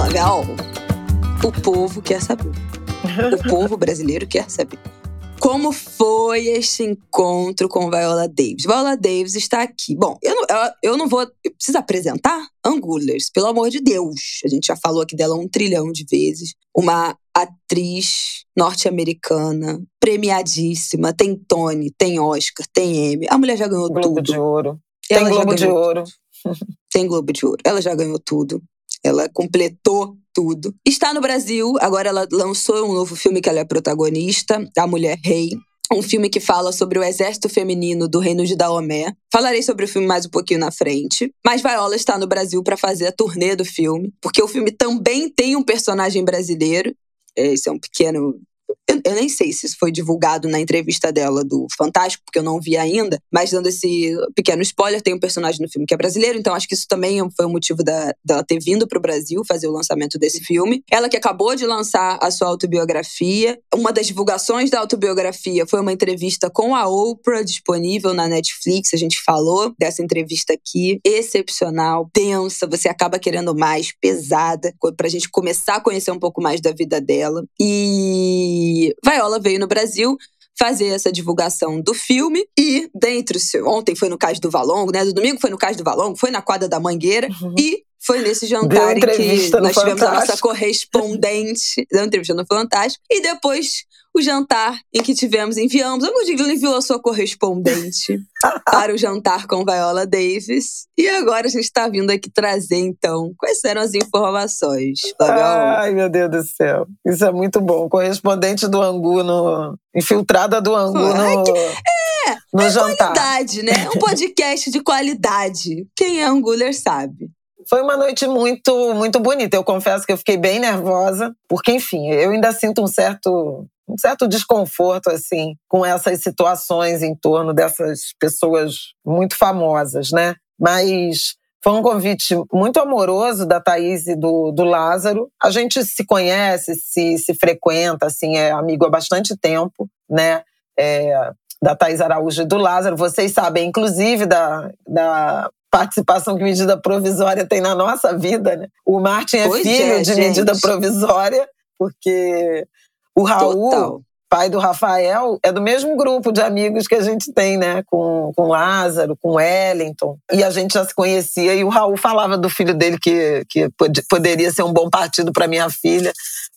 Legal. O povo quer saber. O povo brasileiro quer saber. Como foi este encontro com Viola Davis? Viola Davis está aqui. Bom, eu não, eu, eu não vou. Eu preciso apresentar Angulers, pelo amor de Deus. A gente já falou aqui dela um trilhão de vezes. Uma atriz norte-americana, premiadíssima, tem Tony, tem Oscar, tem Emmy. A mulher já ganhou Globo tudo. Globo de Ouro. Tem Ela Globo de Ouro. Tem Globo de Ouro. Ela já ganhou tudo. Ela completou tudo. Está no Brasil, agora ela lançou um novo filme que ela é protagonista, A Mulher Rei. Um filme que fala sobre o exército feminino do reino de Daomé. Falarei sobre o filme mais um pouquinho na frente. Mas Viola está no Brasil para fazer a turnê do filme, porque o filme também tem um personagem brasileiro. Esse é um pequeno Eu, eu, nem sei se isso foi divulgado na entrevista dela do Fantástico, porque eu não vi ainda, mas dando esse pequeno spoiler, tem um personagem no filme que é brasileiro, então acho que isso também foi o motivo da, dela ter vindo para o Brasil fazer o lançamento desse filme. Ela que acabou de lançar a sua autobiografia. Uma das divulgações da autobiografia foi uma entrevista com a Oprah, disponível na Netflix. A gente falou dessa entrevista aqui. Excepcional, densa, você acaba querendo mais, pesada, pra gente começar a conhecer um pouco mais da vida dela. E Viola veio no Brasil fazer essa divulgação do filme e dentro ontem foi no Cais do Valongo, né? Do domingo foi no Cais do Valongo, foi na quadra da Mangueira uhum. e foi nesse jantar em que nós tivemos a nossa correspondente da entrevista no Fantástico. E depois o jantar em que tivemos, enviamos, a Digno enviou a sua correspondente para o jantar com Viola Davis. E agora a gente está vindo aqui trazer, então, quais eram as informações. Ai, meu Deus do céu. Isso é muito bom. Correspondente do Angu no. Infiltrada do Angu no. É, no é jantar. qualidade, né? Um podcast de qualidade. Quem é Anguler sabe. Foi uma noite muito, muito bonita. Eu confesso que eu fiquei bem nervosa, porque, enfim, eu ainda sinto um certo, um certo desconforto, assim, com essas situações em torno dessas pessoas muito famosas, né? Mas foi um convite muito amoroso da Thaís e do, do Lázaro. A gente se conhece, se, se frequenta, assim, é amigo há bastante tempo, né? É, da Thaís Araújo e do Lázaro. Vocês sabem, inclusive, da, da participação que medida provisória tem na nossa vida, né? O Martin é pois filho é, de gente. medida provisória, porque o Raul, Total. pai do Rafael, é do mesmo grupo de amigos que a gente tem, né? Com, com Lázaro, com Wellington. E a gente já se conhecia e o Raul falava do filho dele que, que poderia ser um bom partido para minha filha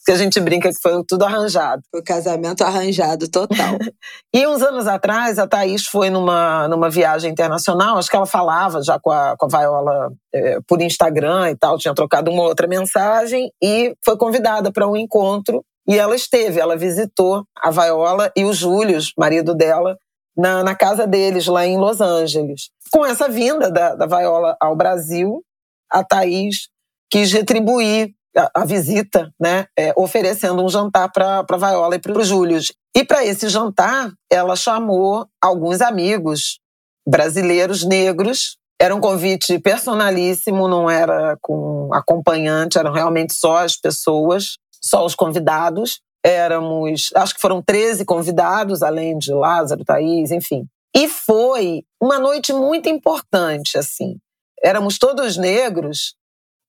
que a gente brinca que foi tudo arranjado. Foi casamento arranjado total. e uns anos atrás, a Thaís foi numa, numa viagem internacional, acho que ela falava já com a, com a Viola é, por Instagram e tal, tinha trocado uma outra mensagem e foi convidada para um encontro. E ela esteve, ela visitou a Viola e o Júlio, marido dela, na, na casa deles, lá em Los Angeles. Com essa vinda da, da Viola ao Brasil, a Thaís quis retribuir a, visita, né, é, oferecendo um jantar para a Viola e para o Júlio. E para esse jantar, ela chamou alguns amigos brasileiros negros. Era um convite personalíssimo, não era com acompanhante, eram realmente só as pessoas, só os convidados. Éramos, acho que foram 13 convidados, além de Lázaro, Thaís, enfim. E foi uma noite muito importante, assim. Éramos todos negros,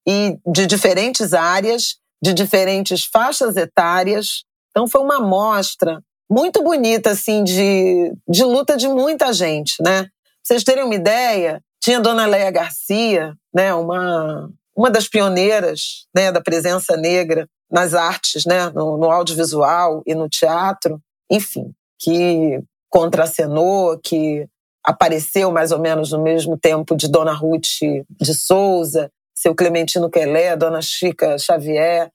e de diferentes áreas, de diferentes faixas etárias. Então foi uma amostra muito bonita assim de, de luta de muita gente, né? Pra vocês terem uma ideia, tinha Dona Leia Garcia, né, uma uma das pioneiras, né, da presença negra nas artes, né, no, no audiovisual e no teatro, enfim, que contracenou, que apareceu mais ou menos no mesmo tempo de Dona Ruth de Souza, seu Clementino Quelé, Dona Chica Xavier,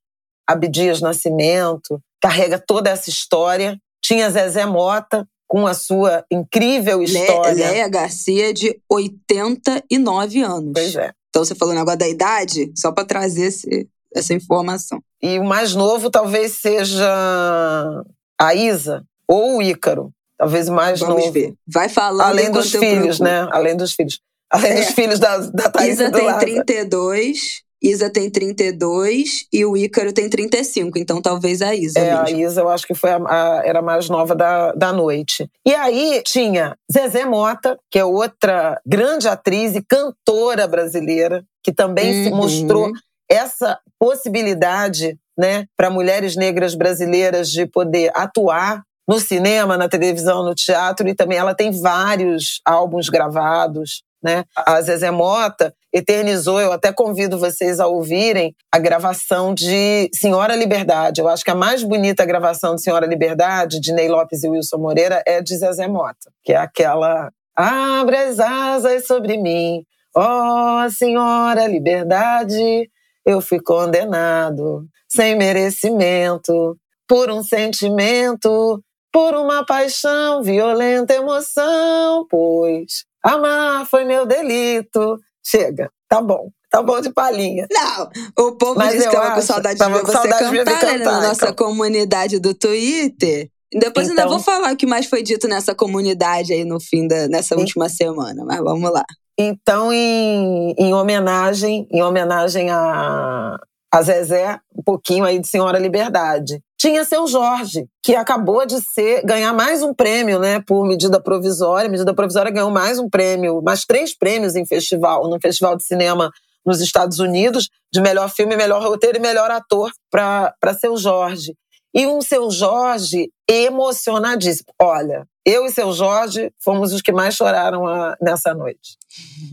Abdias Nascimento, carrega toda essa história. Tinha Zezé Mota, com a sua incrível história. Léa Garcia, de 89 anos. Pois é. Então você falou o negócio da idade, só para trazer esse, essa informação. E o mais novo talvez seja a Isa ou o Ícaro. Talvez o mais Vamos novo. Ver. Vai falando Além dos filhos, né? Além dos filhos. Além é. dos filhos da, da Thaís Isa tem 32, Isa tem 32 e o Ícaro tem 35, então talvez a Isa. É, mesmo. a Isa eu acho que foi a, a, era a mais nova da, da noite. E aí tinha Zezé Mota, que é outra grande atriz e cantora brasileira, que também uhum. se mostrou essa possibilidade né, para mulheres negras brasileiras de poder atuar no cinema, na televisão, no teatro, e também ela tem vários álbuns gravados né? A Zezé Mota eternizou, eu até convido vocês a ouvirem a gravação de Senhora Liberdade. Eu acho que a mais bonita gravação de Senhora Liberdade, de Ney Lopes e Wilson Moreira, é de Zezé Mota, que é aquela Abre as asas sobre mim, ó oh, Senhora Liberdade, eu fui condenado sem merecimento por um sentimento, por uma paixão, violenta emoção, pois Amar foi meu delito. Chega, tá bom. tá bom de palhinha. Não, o povo Mas disse que tava com saudade de ver você cantar, de cantar né, na nossa então. comunidade do Twitter. Depois então, ainda vou falar o que mais foi dito nessa comunidade aí no fim da nessa última semana, mas vamos lá. Então, em, em homenagem, em homenagem a, a Zezé, um pouquinho aí de Senhora Liberdade. Tinha seu Jorge, que acabou de ser ganhar mais um prêmio, né, por medida provisória. Medida provisória ganhou mais um prêmio, mais três prêmios em festival, no festival de cinema nos Estados Unidos, de melhor filme, melhor roteiro e melhor ator para seu Jorge. E um seu Jorge emocionadíssimo. Olha, eu e seu Jorge fomos os que mais choraram a, nessa noite.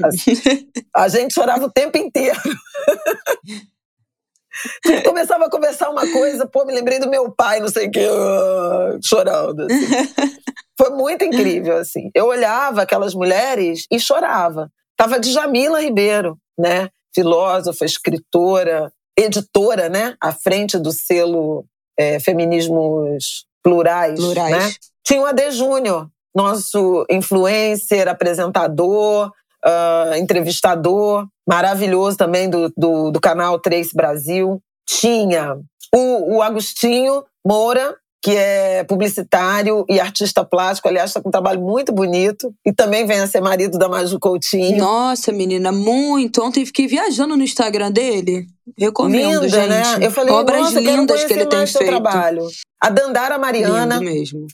Assim, a gente chorava o tempo inteiro. Começava a conversar uma coisa, pô, me lembrei do meu pai, não sei o que, uh, chorando. Assim. Foi muito incrível, assim. Eu olhava aquelas mulheres e chorava. Tava de Jamila Ribeiro, né? Filósofa, escritora, editora, né? À frente do selo é, Feminismos Plurais, Plurais. Né? Tinha o Ade Júnior, nosso influencer, apresentador, uh, entrevistador, maravilhoso também do, do, do canal Trace Brasil. Tinha o, o Agostinho Moura, que é publicitário e artista plástico, aliás, está com um trabalho muito bonito. E também vem a ser marido da Maju Coutinho. Nossa, menina, muito. Ontem fiquei viajando no Instagram dele. Recomendo, Linda, gente. Né? Eu falei, Obras lindas que ele tem feito. trabalho. A Dandara Mariana,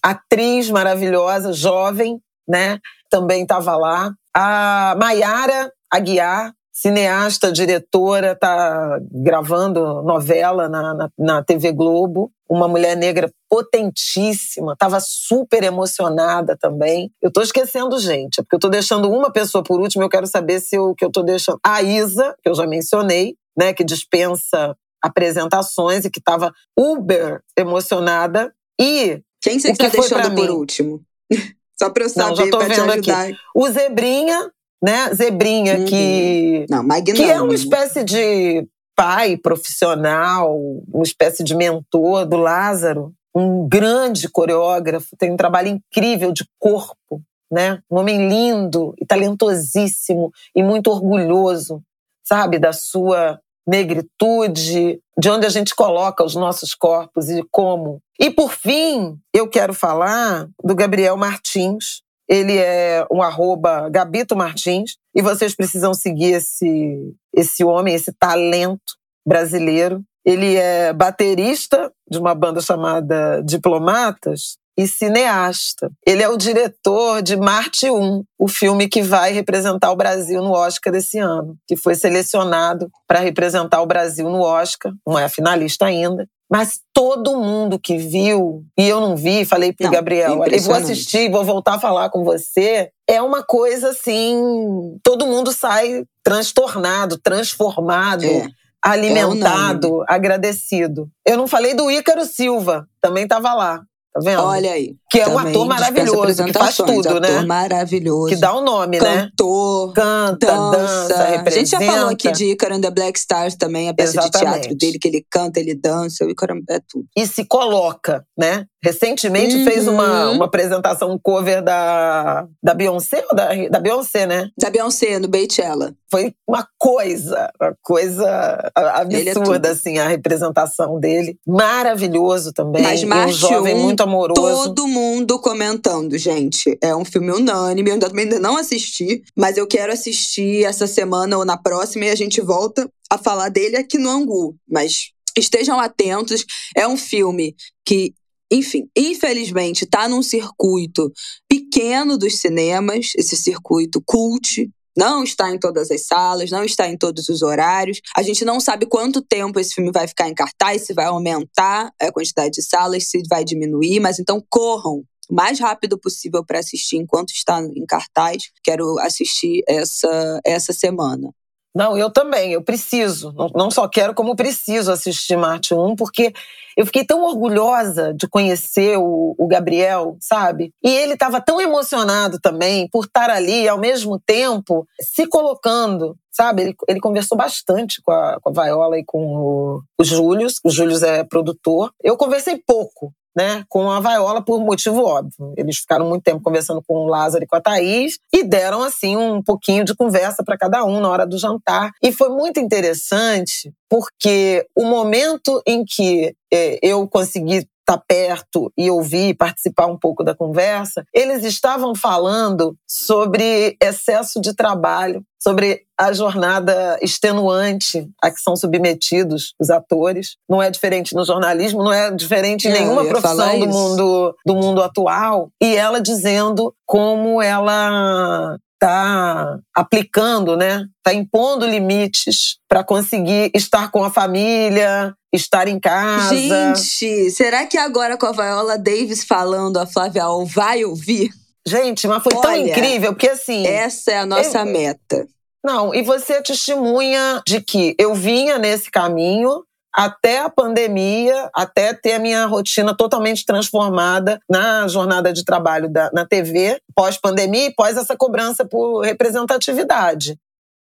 atriz maravilhosa, jovem, né? Também estava lá. A Maiara Aguiar, cineasta, diretora, está gravando novela na, na, na, TV Globo. Uma mulher negra potentíssima, estava super emocionada também. Eu estou esquecendo gente, porque eu estou deixando uma pessoa por último. Eu quero saber se o que eu estou deixando. A Isa, que eu já mencionei, né, que dispensa apresentações e que estava uber emocionada. E. Quem você está deixando por último? Só para eu saber, já tô vendo Aqui. O Zebrinha, né? Zebrinha, uhum. que, Não, que é uma espécie de pai profissional, uma espécie de mentor do Lázaro, um grande coreógrafo, tem um trabalho incrível de corpo, né? Um homem lindo e talentosíssimo e muito orgulhoso, sabe, da sua negritude, de onde a gente coloca os nossos corpos e como. E por fim, eu quero falar do Gabriel Martins. Ele é um arroba Gabito Martins e vocês precisam seguir esse, esse homem, esse talento brasileiro. Ele é baterista de uma banda chamada Diplomatas e cineasta. Ele é o diretor de Marte 1, o filme que vai representar o Brasil no Oscar desse ano, que foi selecionado para representar o Brasil no Oscar, não é finalista ainda. Mas todo mundo que viu, e eu não vi, falei pro não, Gabriel, olha, vou assistir, vou voltar a falar com você. É uma coisa assim, todo mundo sai transtornado, transformado. É alimentado, é agradecido. Eu não falei do Ícaro Silva, também estava lá. Tá vendo? Olha aí. Que é um ator maravilhoso, que faz tudo, ator né? maravilhoso. Que dá o um nome, Cantor, né? Cantor, canta, dança, dança, representa. A gente já falou aqui de Ícaro and the Black Stars também, a peça Exatamente. de teatro dele, que ele canta, ele dança, o Ícaro é tudo. E se coloca, né? Recentemente uhum. fez uma, uma apresentação um cover da, da Beyoncé, ou da, da Beyoncé, né? Da Beyoncé, no Beychella. Foi uma coisa, uma coisa é absurda, é assim, a representação dele. Maravilhoso também. Mas um jovem muito amoroso. Todo mundo comentando, gente. É um filme unânime, eu ainda não assisti, mas eu quero assistir essa semana ou na próxima e a gente volta a falar dele aqui no Angu. Mas estejam atentos, é um filme que enfim, infelizmente está num circuito pequeno dos cinemas, esse circuito cult, não está em todas as salas, não está em todos os horários. A gente não sabe quanto tempo esse filme vai ficar em cartaz, se vai aumentar a quantidade de salas, se vai diminuir, mas então corram o mais rápido possível para assistir enquanto está em cartaz. Quero assistir essa, essa semana. Não, eu também, eu preciso. Não, só quero, como preciso assistir Marte 1, porque eu fiquei tão orgulhosa de conhecer o, o Gabriel, sabe? E ele estava tão emocionado também por estar ali, ao mesmo tempo, se colocando, sabe? Ele, ele conversou bastante com a, com a Viola e com o, o Júlio. O Júlio é produtor. Eu conversei pouco, né, com a Vaiola por motivo óbvio. Eles ficaram muito tempo conversando com o Lázaro e com a Thaís e deram assim um pouquinho de conversa para cada um na hora do jantar. E foi muito interessante porque o momento em que é, eu consegui estar tá perto e ouvir, participar um pouco da conversa, eles estavam falando sobre excesso de trabalho, sobre a jornada extenuante a que são submetidos os atores. Não é diferente no jornalismo, não é diferente em é, nenhuma profissão do mundo, do mundo atual. E ela dizendo como ela está aplicando, né? Está impondo limites para conseguir estar com a família, estar em casa. Gente, será que agora com a Viola Davis falando, a Flávia Al vai ouvir? Gente, mas foi Olha, tão incrível, porque assim. Essa é a nossa eu, meta. Não, e você é testemunha de que eu vinha nesse caminho até a pandemia, até ter a minha rotina totalmente transformada na jornada de trabalho da, na TV, pós-pandemia e pós essa cobrança por representatividade.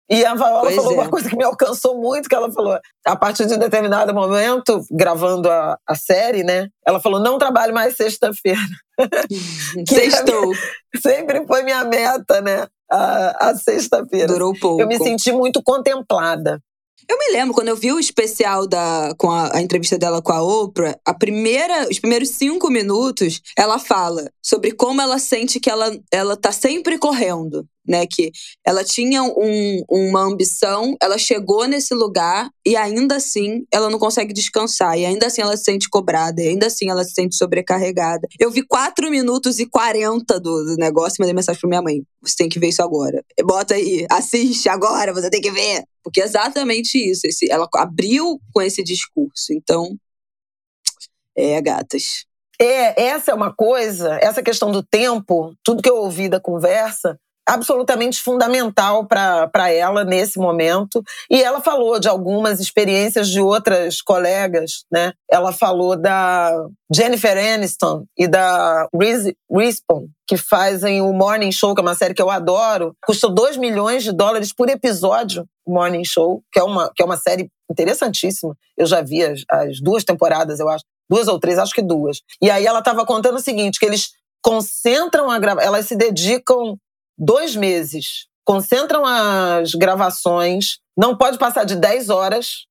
E a Viola pois falou é. uma coisa que me alcançou muito, que ela falou, a partir de um determinado momento, gravando a, a série, né? Ela falou, não trabalho mais sexta-feira. Sextou. sempre foi minha meta, né? A, a sexta-feira. Durou pouco. Eu me senti muito contemplada. Eu me lembro, quando eu vi o especial da, com a, a, entrevista dela com a Oprah, a primeira, os primeiros cinco minutos, ela fala sobre como ela sente que ela, ela tá sempre correndo né? Que ela tinha um, uma ambição, ela chegou nesse lugar e ainda assim ela não consegue descansar, e ainda assim ela se sente cobrada, e ainda assim ela se sente sobrecarregada. Eu vi 4 minutos e 40 do, do negócio e mandei mensagem pra minha mãe: você tem que ver isso agora. Bota aí, assiste agora, você tem que ver. Porque é exatamente isso. Esse, ela abriu com esse discurso. Então, é, gatas. É, essa é uma coisa, essa questão do tempo, tudo que eu ouvi da conversa, absolutamente fundamental para ela nesse momento. E ela falou de algumas experiências de outras colegas, né? Ela falou da Jennifer Aniston e da Reese Witherspoon, que fazem o Morning Show, que é uma série que eu adoro. Custou 2 milhões de dólares por episódio, o Morning Show, que é uma, que é uma série interessantíssima. Eu já vi as, as duas temporadas, eu acho. Duas ou três, acho que duas. E aí ela estava contando o seguinte, que eles concentram a gravação, elas se dedicam dois meses, concentram as gravações, não pode passar de 10 horas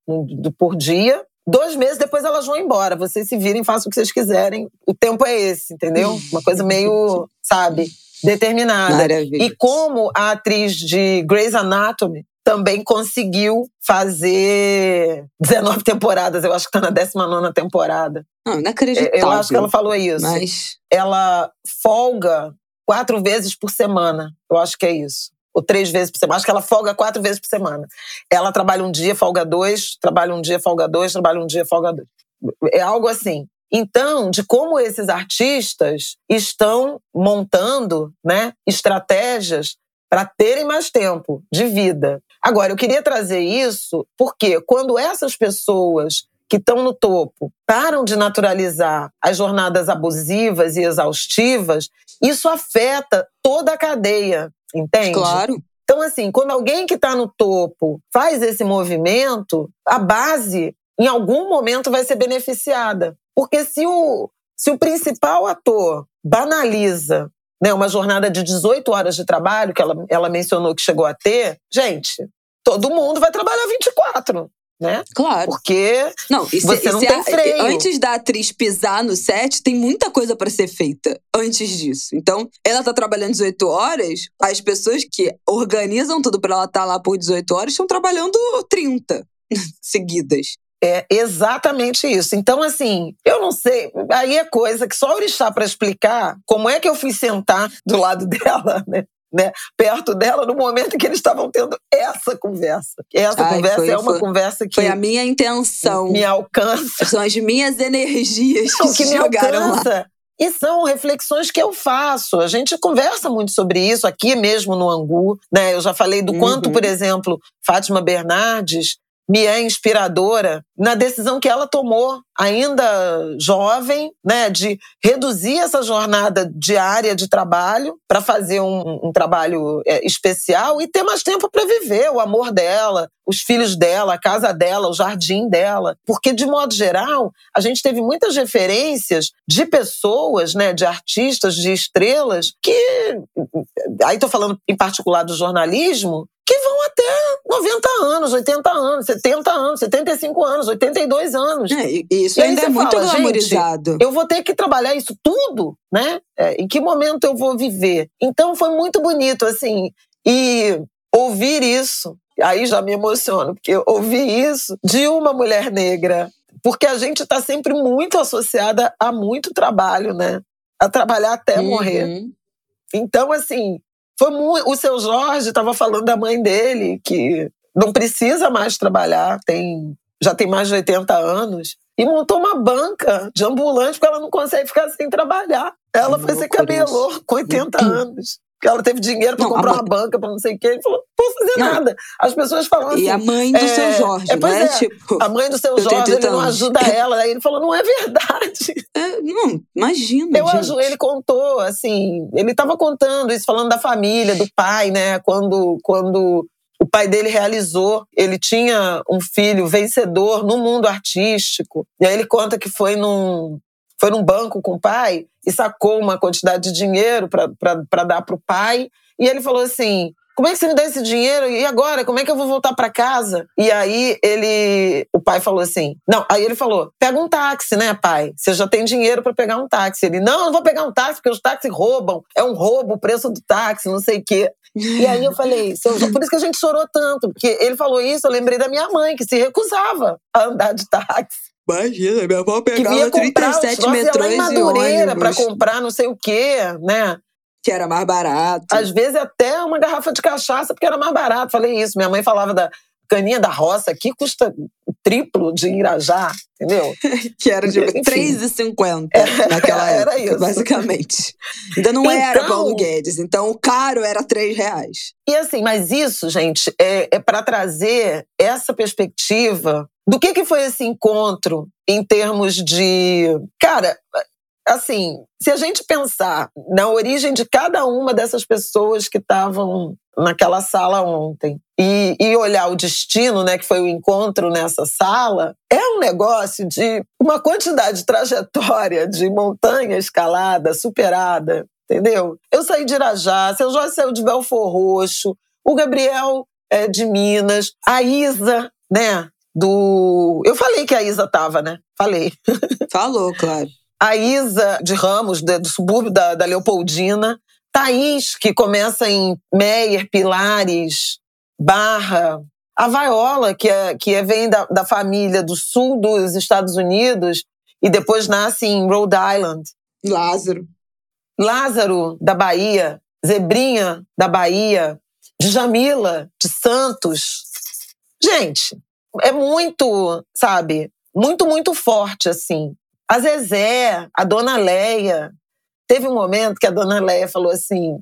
por dia. Dois meses depois elas vão embora. Vocês se virem, façam o que vocês quiserem. O tempo é esse, entendeu? Uma coisa meio, sabe, determinada. Maravilha. E como a atriz de Grey's Anatomy também conseguiu fazer 19 temporadas. Eu acho que está na 19 temporada. Não, inacreditável. Eu acho que ela falou isso. Mas... Ela folga quatro vezes por semana. Eu acho que é isso. Ou três vezes por semana. Acho que ela folga quatro vezes por semana. Ela trabalha um dia, folga dois, trabalha um dia, folga dois, trabalha um dia, folga dois. É algo assim. Então, de como esses artistas estão montando né, estratégias para terem mais tempo de vida. Agora, eu queria trazer isso porque quando essas pessoas que estão no topo param de naturalizar as jornadas abusivas e exaustivas, isso afeta toda a cadeia, entende? Claro. Então, assim, quando alguém que está no topo faz esse movimento, a base, em algum momento, vai ser beneficiada. Porque se o, se o principal ator banaliza né, uma jornada de 18 horas de trabalho, que ela, ela mencionou que chegou a ter, gente, todo mundo vai trabalhar 24 né? Claro. Porque não, e você se, não tem freio. Antes da atriz pisar no set, tem muita coisa para ser feita antes disso. Então, ela tá trabalhando 18 horas, as pessoas que organizam tudo para ela estar tá lá por 18 horas estão trabalhando 30 seguidas. É exatamente isso. Então, assim, eu não sei. Aí é coisa que só o Orixá para explicar como é que eu fui sentar do lado dela, né? Né, perto dela no momento em que eles estavam tendo essa conversa. Essa Ai, conversa foi, é uma foi, conversa que. Foi a minha intenção. Me alcança. São as minhas energias que, que me alcança. Lá. E são reflexões que eu faço. A gente conversa muito sobre isso aqui mesmo no Angu. Né? Eu já falei do uhum. quanto, por exemplo, Fátima Bernardes me é inspiradora na decisão que ela tomou, ainda jovem, né, de reduzir essa jornada diária de trabalho para fazer um, um trabalho é, especial e ter mais tempo para viver o amor dela, os filhos dela, a casa dela, o jardim dela. Porque, de modo geral, a gente teve muitas referências de pessoas, né, de artistas, de estrelas, que. Aí estou falando em particular do jornalismo, que vão até 90 anos, 80 anos, 70 anos, 75 anos, 82 anos. É, isso ainda é muito fala, glamorizado. eu vou ter que trabalhar isso tudo, né? É, em que momento eu vou viver? Então foi muito bonito, assim. E ouvir isso, aí já me emociono, porque ouvir isso de uma mulher negra, porque a gente está sempre muito associada a muito trabalho, né? A trabalhar até uhum. morrer. Então, assim, foi muito. O seu Jorge estava falando da mãe dele, que não precisa mais trabalhar, tem já tem mais de 80 anos, e montou uma banca de ambulante porque ela não consegue ficar sem trabalhar. Ela foi ser cabelô com 80 anos que ela teve dinheiro para comprar uma banca, para não sei o quê. Ele falou, não posso fazer não. nada. As pessoas falam assim. E a mãe do é, seu Jorge, é, né? É, tipo, a mãe do seu Jorge, ele não ajuda ela. Aí ele falou, não é verdade. É, não, imagina. Eu ajudo, ele contou, assim, ele estava contando isso, falando da família, do pai, né? Quando, quando o pai dele realizou, ele tinha um filho vencedor no mundo artístico. E aí ele conta que foi num, foi num banco com o pai e sacou uma quantidade de dinheiro para dar para o pai. E ele falou assim: como é que você me dá esse dinheiro? E agora? Como é que eu vou voltar para casa? E aí ele, o pai falou assim: não. Aí ele falou: pega um táxi, né, pai? Você já tem dinheiro para pegar um táxi. Ele: não, eu não vou pegar um táxi porque os táxis roubam. É um roubo o preço do táxi, não sei o quê. E aí eu falei, por isso que a gente chorou tanto, porque ele falou isso, eu lembrei da minha mãe, que se recusava a andar de táxi. Imagina, minha avó pegava 37 metrôs em Madureira para comprar não sei o quê, né? Que era mais barato. Às vezes até uma garrafa de cachaça, porque era mais barato. Falei isso. Minha mãe falava da caninha da roça, que custa triplo de Irajá, entendeu? que era de R$3,50 é, naquela época, era isso. basicamente. Ainda não então, era Paulo Guedes, então o caro era 3,00 reais. E assim, mas isso, gente, é, é para trazer essa perspectiva do que, que foi esse encontro em termos de. Cara, assim, se a gente pensar na origem de cada uma dessas pessoas que estavam naquela sala ontem e, e, olhar o destino, né, que foi o encontro nessa sala, é um negócio de uma quantidade de trajetória de montanha escalada, superada, entendeu? Eu saí de Irajá, seu Jorge saiu de Belfor Roxo, o Gabriel é de Minas, a Isa, né, do. Eu falei que a Isa tava, né? Falei. Falou, claro. A Isa de Ramos, do subúrbio da, da Leopoldina. Thaís, que começa em Meyer, Pilares, Barra. A Vaiola, que, é, que é, vem da, da família do sul dos Estados Unidos e depois nasce em Rhode Island. Lázaro. Lázaro, da Bahia. Zebrinha, da Bahia. Djamila, de Santos. Gente, é muito, sabe, muito, muito forte, assim. A Zezé, a Dona Leia. Teve um momento que a Dona Leia falou assim.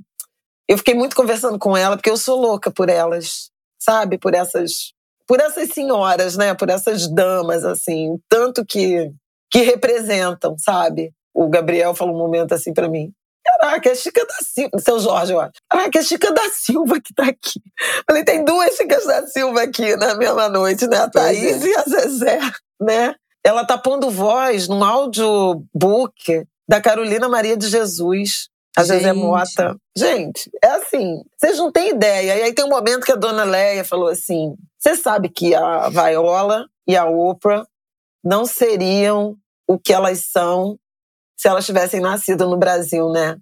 Eu fiquei muito conversando com ela, porque eu sou louca por elas, sabe? Por essas, por essas senhoras, né? Por essas damas, assim. Tanto que, que representam, sabe? O Gabriel falou um momento assim para mim. Caraca, é Chica da Silva. Seu Jorge, eu acho. Caraca, é Chica da Silva que tá aqui. Falei, tem duas Chicas da Silva aqui na mesma noite, né? A Thaís é. e a Zezé, né? Ela tá pondo voz num audiobook da Carolina Maria de Jesus. A Gente. Zezé Mota. Gente, é assim, vocês não têm ideia. E aí tem um momento que a dona Leia falou assim: você sabe que a Viola e a Oprah não seriam o que elas são se elas tivessem nascido no Brasil, né?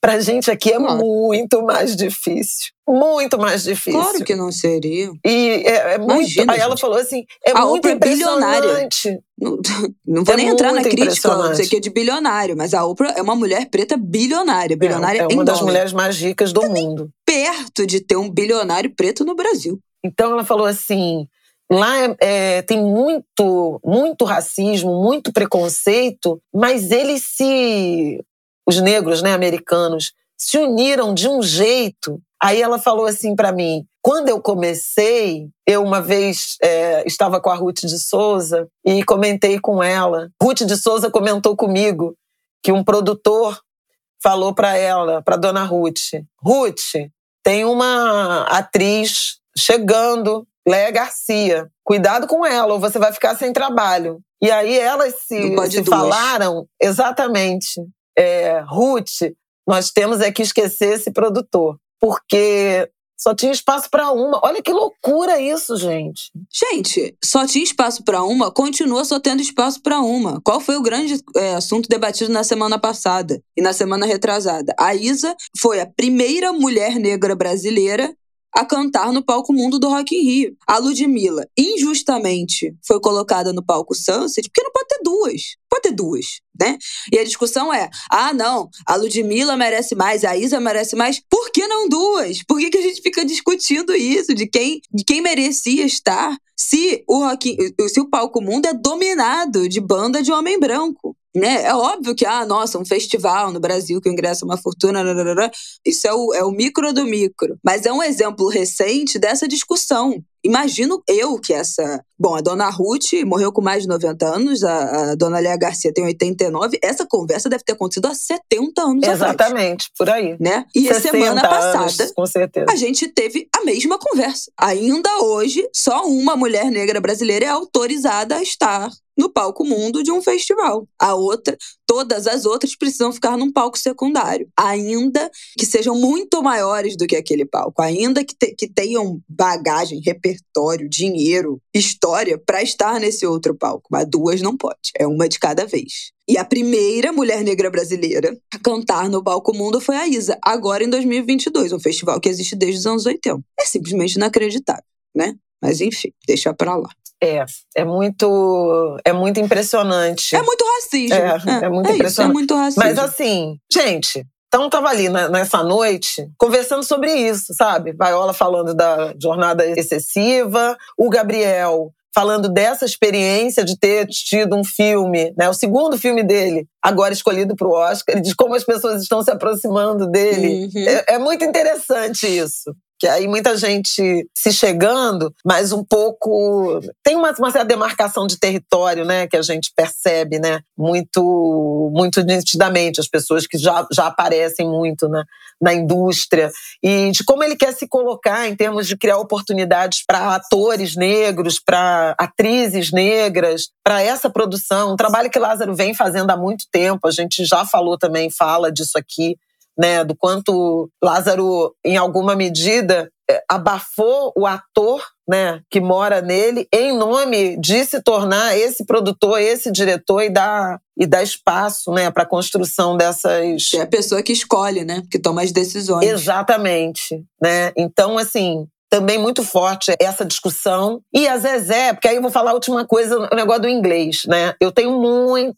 Pra gente aqui é claro. muito mais difícil. Muito mais difícil. Claro que não seria. E é, é muito. Imagina, aí gente. ela falou assim: é a muito Oprah impressionante. É não, não vou é nem entrar na crítica, não sei que é de bilionário, mas a Oprah é uma mulher preta bilionária. Bilionária é, é uma das mulheres mais ricas do mundo. Perto de ter um bilionário preto no Brasil. Então ela falou assim: Lá é, é, tem muito, muito racismo, muito preconceito, mas eles se. Os negros né, americanos se uniram de um jeito. Aí ela falou assim para mim: quando eu comecei, eu uma vez é, estava com a Ruth de Souza e comentei com ela. Ruth de Souza comentou comigo que um produtor falou para ela, para dona Ruth: Ruth, tem uma atriz chegando, Léa Garcia. Cuidado com ela, ou você vai ficar sem trabalho. E aí elas se, se falaram exatamente. É, Ruth, nós temos é que esquecer esse produtor, porque só tinha espaço para uma. Olha que loucura isso, gente. Gente, só tinha espaço para uma, continua só tendo espaço para uma. Qual foi o grande é, assunto debatido na semana passada e na semana retrasada? A Isa foi a primeira mulher negra brasileira a cantar no palco mundo do Rock in Rio. A Ludmilla, injustamente, foi colocada no palco Sunset, porque não pode ter duas. Pode ter duas, né? E a discussão é: ah, não, a Ludmilla merece mais, a Isa merece mais. Por que não duas? Por que, que a gente fica discutindo isso? De quem, de quem merecia estar se o, rock, se o palco mundo é dominado de banda de homem branco? Né? É óbvio que, ah, nossa, um festival no Brasil que o ingresso é uma fortuna, isso é o, é o micro do micro. Mas é um exemplo recente dessa discussão. Imagino eu que essa. Bom, a dona Ruth morreu com mais de 90 anos, a, a dona Léa Garcia tem 89. Essa conversa deve ter acontecido há 70 anos Exatamente, atrás. por aí. Né? E a semana passada, anos, com certeza. a gente teve a mesma conversa. Ainda hoje, só uma mulher negra brasileira é autorizada a estar no palco mundo de um festival. A outra, todas as outras precisam ficar num palco secundário, ainda que sejam muito maiores do que aquele palco, ainda que, te, que tenham bagagem, repertório, dinheiro, história para estar nesse outro palco. Mas duas não pode, é uma de cada vez. E a primeira mulher negra brasileira a cantar no palco mundo foi a Isa, agora em 2022, um festival que existe desde os anos 80. É simplesmente inacreditável, né? Mas enfim, deixa pra lá. É, é muito, é muito impressionante. É muito racismo. É, é, é muito é impressionante. Isso, é muito racismo. Mas assim, gente, então tava ali nessa noite conversando sobre isso, sabe? Viola falando da jornada excessiva, o Gabriel falando dessa experiência de ter tido um filme, né, o segundo filme dele, agora escolhido para o Oscar, de como as pessoas estão se aproximando dele. Uhum. É, é muito interessante isso que aí muita gente se chegando, mas um pouco tem uma, uma certa demarcação de território, né, que a gente percebe, né, muito muito nitidamente as pessoas que já, já aparecem muito na, na indústria e de como ele quer se colocar em termos de criar oportunidades para atores negros, para atrizes negras, para essa produção, um trabalho que Lázaro vem fazendo há muito tempo. A gente já falou também, fala disso aqui né, do quanto Lázaro, em alguma medida, é, abafou o ator né, que mora nele em nome de se tornar esse produtor, esse diretor e dar, e dar espaço né, para a construção dessas. É a pessoa que escolhe, né? Que toma as decisões. Exatamente. Né? Então, assim, também muito forte essa discussão. E a Zezé, porque aí eu vou falar a última coisa, o negócio do inglês, né? Eu tenho muito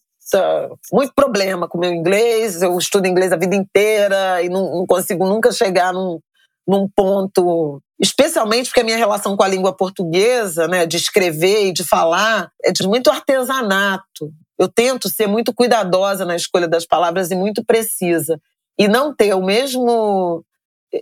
muito problema com o meu inglês. Eu estudo inglês a vida inteira e não, não consigo nunca chegar num, num ponto especialmente porque a minha relação com a língua portuguesa, né, de escrever e de falar, é de muito artesanato. Eu tento ser muito cuidadosa na escolha das palavras e muito precisa. E não ter o mesmo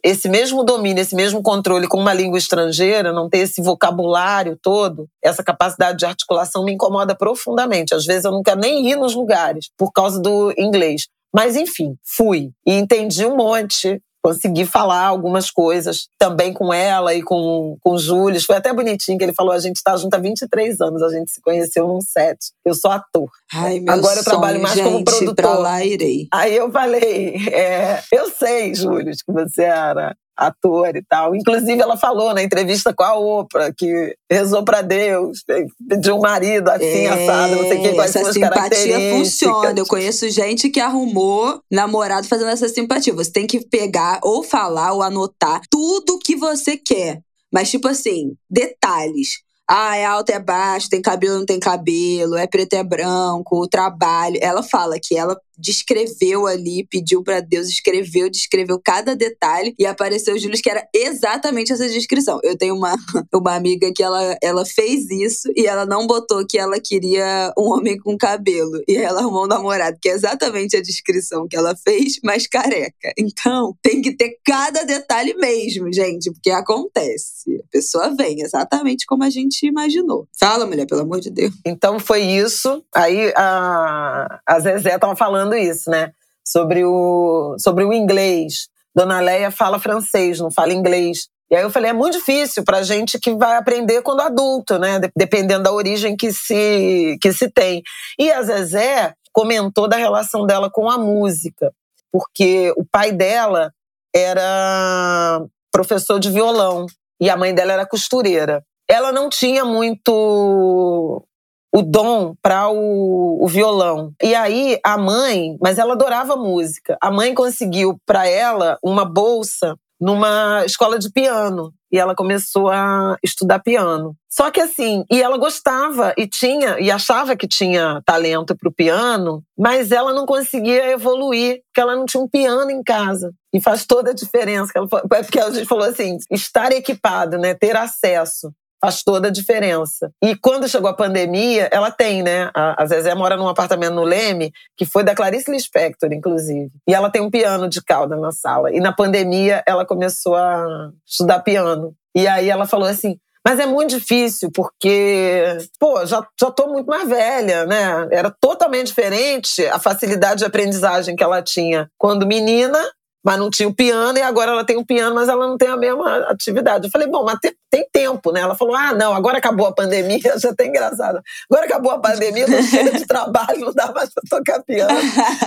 esse mesmo domínio, esse mesmo controle com uma língua estrangeira, não ter esse vocabulário todo, essa capacidade de articulação me incomoda profundamente. Às vezes eu quero nem ir nos lugares por causa do inglês. Mas enfim, fui e entendi um monte consegui falar algumas coisas também com ela e com, com o Júlio. Foi até bonitinho que ele falou: a gente está junto há 23 anos, a gente se conheceu num set. Eu sou ator. Ai, meu Agora eu trabalho mais gente, como produtor. Pra lá irei. Aí eu falei: é, eu sei, Júlio, que você era ator e tal. Inclusive, ela falou na entrevista com a Oprah que rezou para Deus, pediu um marido assim, é, assado, não sei o que, quais essa simpatia funciona. Eu conheço gente que arrumou namorado fazendo essa simpatia. Você tem que pegar ou falar ou anotar tudo que você quer. Mas, tipo assim, detalhes. Ah, é alto, é baixo, tem cabelo, não tem cabelo, é preto, é branco, o trabalho. Ela fala que ela descreveu ali, pediu para Deus, escreveu, descreveu cada detalhe e apareceu o Júlio que era exatamente essa descrição. Eu tenho uma, uma amiga que ela, ela fez isso e ela não botou que ela queria um homem com cabelo. E ela arrumou um namorado, que é exatamente a descrição que ela fez, mas careca. Então, tem que ter cada detalhe mesmo, gente, porque acontece. A pessoa vem exatamente como a gente imaginou. Fala, mulher, pelo amor de Deus. Então foi isso. Aí a, a Zezé tava falando isso, né? Sobre o, sobre o inglês. Dona Leia fala francês, não fala inglês. E aí eu falei, é muito difícil para gente que vai aprender quando adulto, né? Dependendo da origem que se, que se tem. E a Zezé comentou da relação dela com a música, porque o pai dela era professor de violão e a mãe dela era costureira. Ela não tinha muito o dom para o, o, violão. E aí a mãe, mas ela adorava música. A mãe conseguiu para ela uma bolsa numa escola de piano e ela começou a estudar piano. Só que assim, e ela gostava e tinha e achava que tinha talento para o piano, mas ela não conseguia evoluir, porque ela não tinha um piano em casa. E faz toda a diferença. É porque a gente falou assim, estar equipado, né, ter acesso faz toda a diferença. E quando chegou a pandemia, ela tem, né? A, Zezé mora num apartamento no Leme, que foi da Clarice Lispector, inclusive. E ela tem um piano de cauda na sala. E na pandemia, ela começou a estudar piano. E aí ela falou assim: mas é muito difícil, porque, pô, já, já tô muito mais velha, né? Era totalmente diferente a facilidade de aprendizagem que ela tinha quando menina mas não tinha o piano e agora ela tem o piano, mas ela não tem a mesma atividade. Eu falei, bom, mas tem, tem tempo, né? Ela falou, ah, não, agora acabou a pandemia, já tá engraçado. Agora acabou a pandemia, não chega de trabalho, não dá mais pra tocar piano.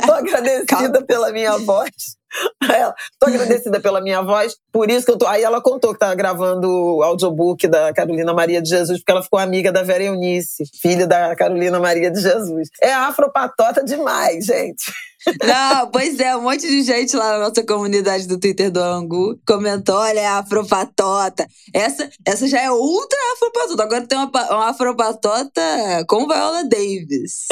Tô agradecida Calma. pela minha voz. Ela, tô agradecida pela minha voz, por isso que eu tô. Aí ela contou que tava gravando o audiobook da Carolina Maria de Jesus, porque ela ficou amiga da Vera Eunice, filha da Carolina Maria de Jesus. É afropatota demais, gente. Não, pois é, um monte de gente lá na nossa comunidade do Twitter do Angu comentou: olha, é afropatota. Essa, essa já é outra afropatota. Agora tem uma, uma afropatota com Viola Davis.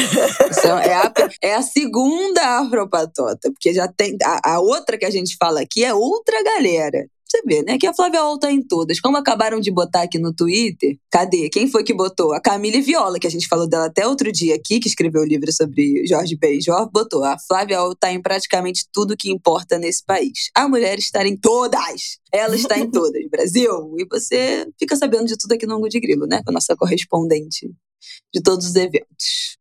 Então, é, a, é a segunda afropatota, porque já tem. A, a outra que a gente fala aqui é outra galera você vê, né? Que a Flávia Ol tá em todas. Como acabaram de botar aqui no Twitter, cadê? Quem foi que botou? A Camille Viola, que a gente falou dela até outro dia aqui, que escreveu o livro sobre Jorge Benjor, botou. A Flávia Ol tá em praticamente tudo que importa nesse país. A mulher está em todas! Ela está em todas, Brasil! E você fica sabendo de tudo aqui no Angu de Grilo, né? Com a nossa correspondente de todos os eventos.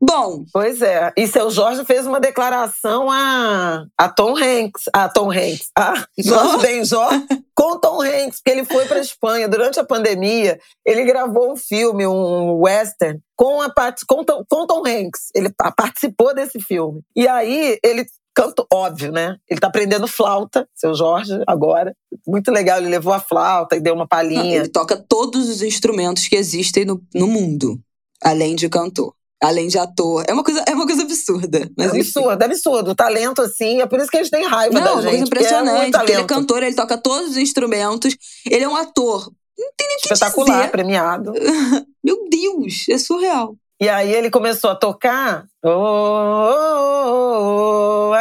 Bom. Pois é. E seu Jorge fez uma declaração a, a Tom Hanks. A Tom Hanks. A Jorge Benjó com Tom Hanks, porque ele foi para Espanha durante a pandemia. Ele gravou um filme, um western, com, a, com, com Tom Hanks. Ele participou desse filme. E aí ele canto óbvio, né? Ele tá aprendendo flauta, seu Jorge, agora. Muito legal, ele levou a flauta e deu uma palhinha. Ele toca todos os instrumentos que existem no, no mundo, além de cantor além de ator. É uma coisa, é uma coisa absurda. Mas é absurdo, é absurdo. O talento, assim, é por isso que eles têm raiva Não, da gente. É uma coisa impressionante. É ele é cantor, ele toca todos os instrumentos. Ele é um ator. Não tem nem o que Espetacular, dizer. premiado. Meu Deus, é surreal. E aí ele começou a tocar. Oh, oh, oh, oh,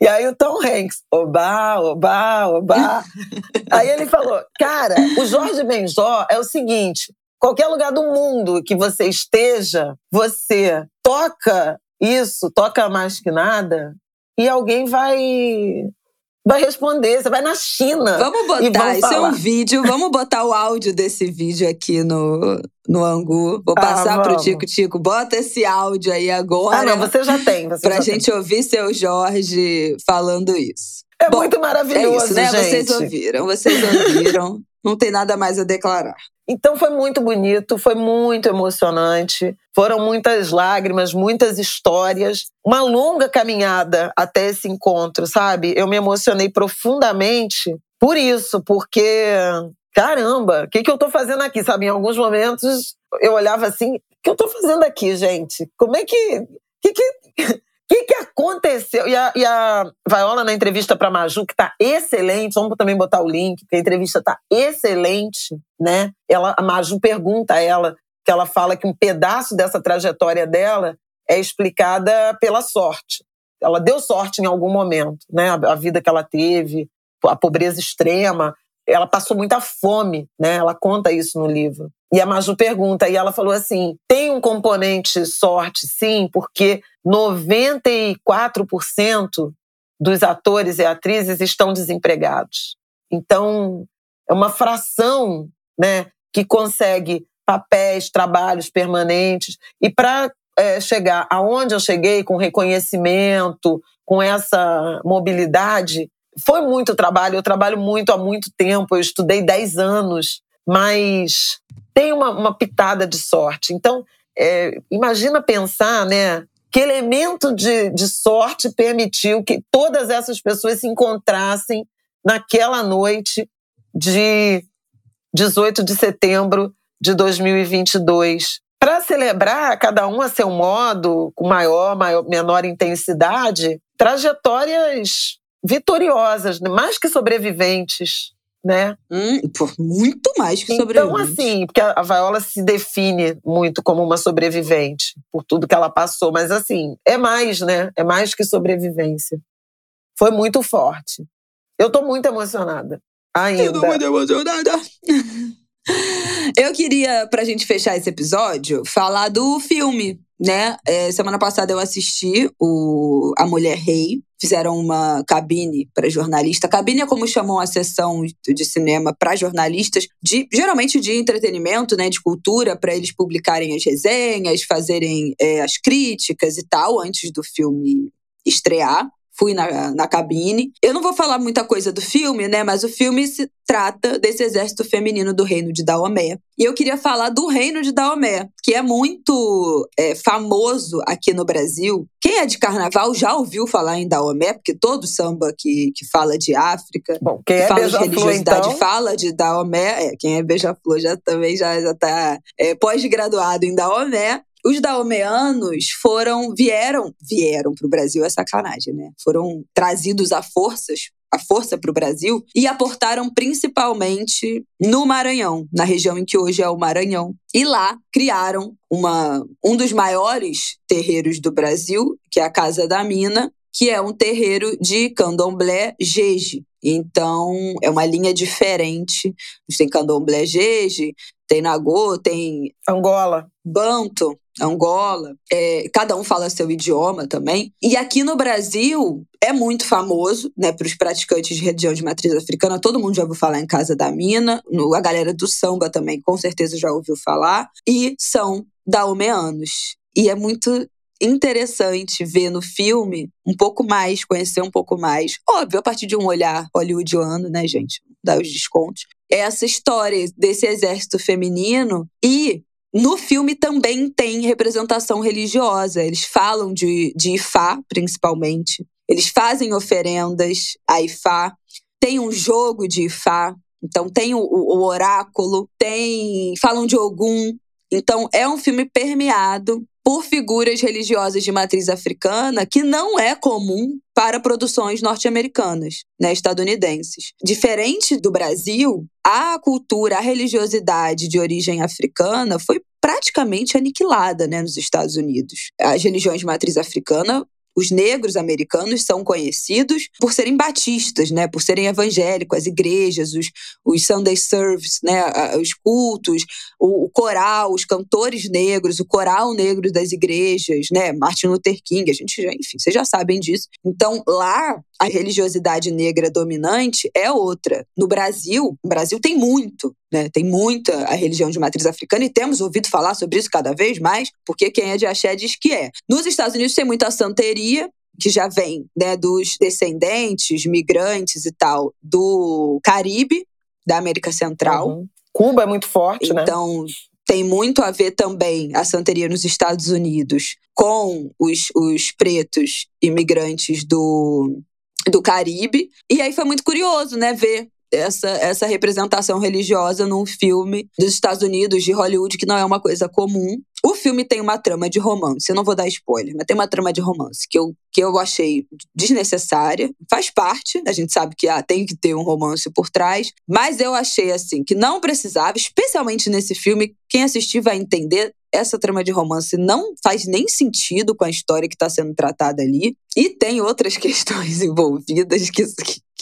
E aí o Tom Hanks, oba, oba, oba. aí ele falou, cara, o Jorge Benjó é o seguinte, qualquer lugar do mundo que você esteja, você toca isso, toca mais que nada, e alguém vai vai responder. Você vai na China. Vamos botar, isso é um vídeo. Vamos botar o áudio desse vídeo aqui no, no Angu. Vou ah, passar ah, pro Tico Tico. Bota esse áudio aí agora. Ah, não, você já tem. Você pra já gente tem. ouvir seu Jorge falando isso. É Bom, muito maravilhoso, é isso, né? Gente. Vocês ouviram, vocês ouviram. Não tem nada mais a declarar. Então foi muito bonito, foi muito emocionante. Foram muitas lágrimas, muitas histórias, uma longa caminhada até esse encontro, sabe? Eu me emocionei profundamente por isso, porque caramba, o que, que eu tô fazendo aqui? Sabe, em alguns momentos eu olhava assim, o que eu tô fazendo aqui, gente? Como é que. que, que o que, que aconteceu? E a, e a Viola, na entrevista para Maju, que está excelente, vamos também botar o link, porque a entrevista está excelente, né? Ela, a Maju pergunta a ela, que ela fala que um pedaço dessa trajetória dela é explicada pela sorte. Ela deu sorte em algum momento, né? A vida que ela teve, a pobreza extrema, ela passou muita fome, né? Ela conta isso no livro. E a Maju pergunta, e ela falou assim: tem um componente sorte, sim, porque 94% dos atores e atrizes estão desempregados. Então, é uma fração né, que consegue papéis, trabalhos permanentes. E para é, chegar aonde eu cheguei, com reconhecimento, com essa mobilidade, foi muito trabalho. Eu trabalho muito há muito tempo, eu estudei 10 anos, mas tem uma, uma pitada de sorte. Então, é, imagina pensar, né? Que elemento de, de sorte permitiu que todas essas pessoas se encontrassem naquela noite de 18 de setembro de 2022. Para celebrar, cada um a seu modo, com maior, maior, menor intensidade, trajetórias vitoriosas, mais que sobreviventes, né? Hum, muito mais que então, sobrevivente. Então, assim, porque a Viola se define muito como uma sobrevivente por tudo que ela passou, mas assim, é mais, né? É mais que sobrevivência. Foi muito forte. Eu tô muito emocionada. Ainda. Eu tô muito emocionada. Eu queria, pra gente fechar esse episódio, falar do filme, né? É, semana passada eu assisti o A Mulher Rei. Fizeram uma cabine para jornalista. Cabine é como chamam a sessão de cinema para jornalistas, de geralmente de entretenimento, né, de cultura, para eles publicarem as resenhas, fazerem é, as críticas e tal antes do filme estrear fui na, na cabine. Eu não vou falar muita coisa do filme, né? Mas o filme se trata desse exército feminino do reino de Daomé. E eu queria falar do reino de Daomé, que é muito é, famoso aqui no Brasil. Quem é de carnaval já ouviu falar em Daomé, porque todo samba que, que fala de África, Bom, quem que é fala de religiosidade, então? fala de Daomé. É, quem é beija-flor já também já, já tá é, pós-graduado em Daomé. Os daomeanos foram, vieram, vieram para o Brasil, é sacanagem, né? Foram trazidos a forças a força para o Brasil e aportaram principalmente no Maranhão, na região em que hoje é o Maranhão. E lá criaram uma, um dos maiores terreiros do Brasil, que é a Casa da Mina, que é um terreiro de candomblé jeje. Então, é uma linha diferente. A gente tem candomblé jeje, tem nagô, tem... Angola. Banto. Angola, é, cada um fala seu idioma também. E aqui no Brasil é muito famoso, né, para os praticantes de religião de matriz africana. Todo mundo já ouviu falar em Casa da Mina. No, a galera do samba também, com certeza, já ouviu falar. E são daomeanos. E é muito interessante ver no filme um pouco mais, conhecer um pouco mais. Óbvio, a partir de um olhar hollywoodiano, né, gente? Dar os descontos. Essa história desse exército feminino e no filme também tem representação religiosa. Eles falam de, de Ifá, principalmente. Eles fazem oferendas a Ifá. Tem um jogo de Ifá. Então tem o, o oráculo, tem falam de Ogum. Então é um filme permeado por figuras religiosas de matriz africana que não é comum para produções norte-americanas, né, estadunidenses. Diferente do Brasil, a cultura, a religiosidade de origem africana foi praticamente aniquilada né, nos Estados Unidos. As religiões de matriz africana os negros americanos são conhecidos por serem batistas, né, por serem evangélicos, as igrejas, os, os Sunday service, né, os cultos, o, o, coral, os cantores negros, o coral negro das igrejas, né, Martin Luther King, a gente já, enfim, vocês já sabem disso. Então, lá a religiosidade negra dominante é outra. No Brasil, o Brasil tem muito, né? Tem muita a religião de matriz africana e temos ouvido falar sobre isso cada vez mais, porque quem é de axé diz que é. Nos Estados Unidos tem muita santeria, que já vem né, dos descendentes, migrantes e tal, do Caribe, da América Central. Uhum. Cuba é muito forte, então, né? Então, tem muito a ver também a santeria nos Estados Unidos com os, os pretos imigrantes do, do Caribe. E aí foi muito curioso, né, ver essa, essa representação religiosa num filme dos Estados Unidos, de Hollywood, que não é uma coisa comum. O filme tem uma trama de romance, eu não vou dar spoiler, mas tem uma trama de romance que eu, que eu achei desnecessária. Faz parte, a gente sabe que ah, tem que ter um romance por trás, mas eu achei assim que não precisava, especialmente nesse filme, quem assistir vai entender essa trama de romance não faz nem sentido com a história que está sendo tratada ali. E tem outras questões envolvidas que,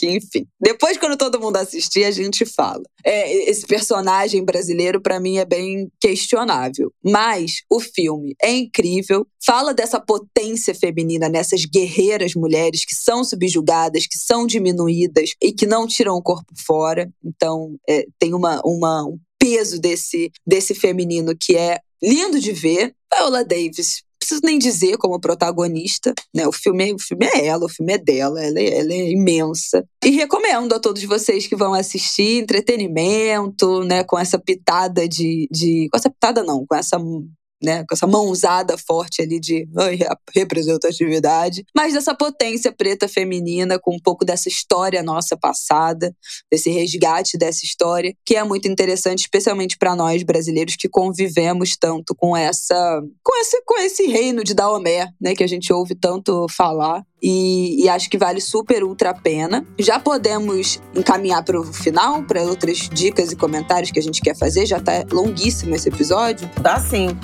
que enfim. Depois, quando todo mundo assistir, a gente fala. É, esse personagem brasileiro, para mim, é bem questionável. Mas o filme é incrível, fala dessa potência feminina nessas guerreiras mulheres que são subjugadas, que são diminuídas e que não tiram o corpo fora. Então, é, tem uma, uma, um peso desse, desse feminino que é lindo de ver. Paola Davis preciso nem dizer como protagonista, né? O filme, o filme é ela, o filme é dela, ela é, ela é imensa. E recomendo a todos vocês que vão assistir entretenimento, né? Com essa pitada de, de. Com essa pitada, não, com essa né, com essa mãozada forte ali de representatividade, mas dessa potência preta feminina, com um pouco dessa história nossa passada, desse resgate dessa história, que é muito interessante, especialmente para nós brasileiros que convivemos tanto com essa, com esse, com esse reino de Daomé, né, que a gente ouve tanto falar. E, e, acho que vale super ultra a pena. Já podemos encaminhar para o final, para outras dicas e comentários que a gente quer fazer. Já está longuíssimo esse episódio. Dá sim.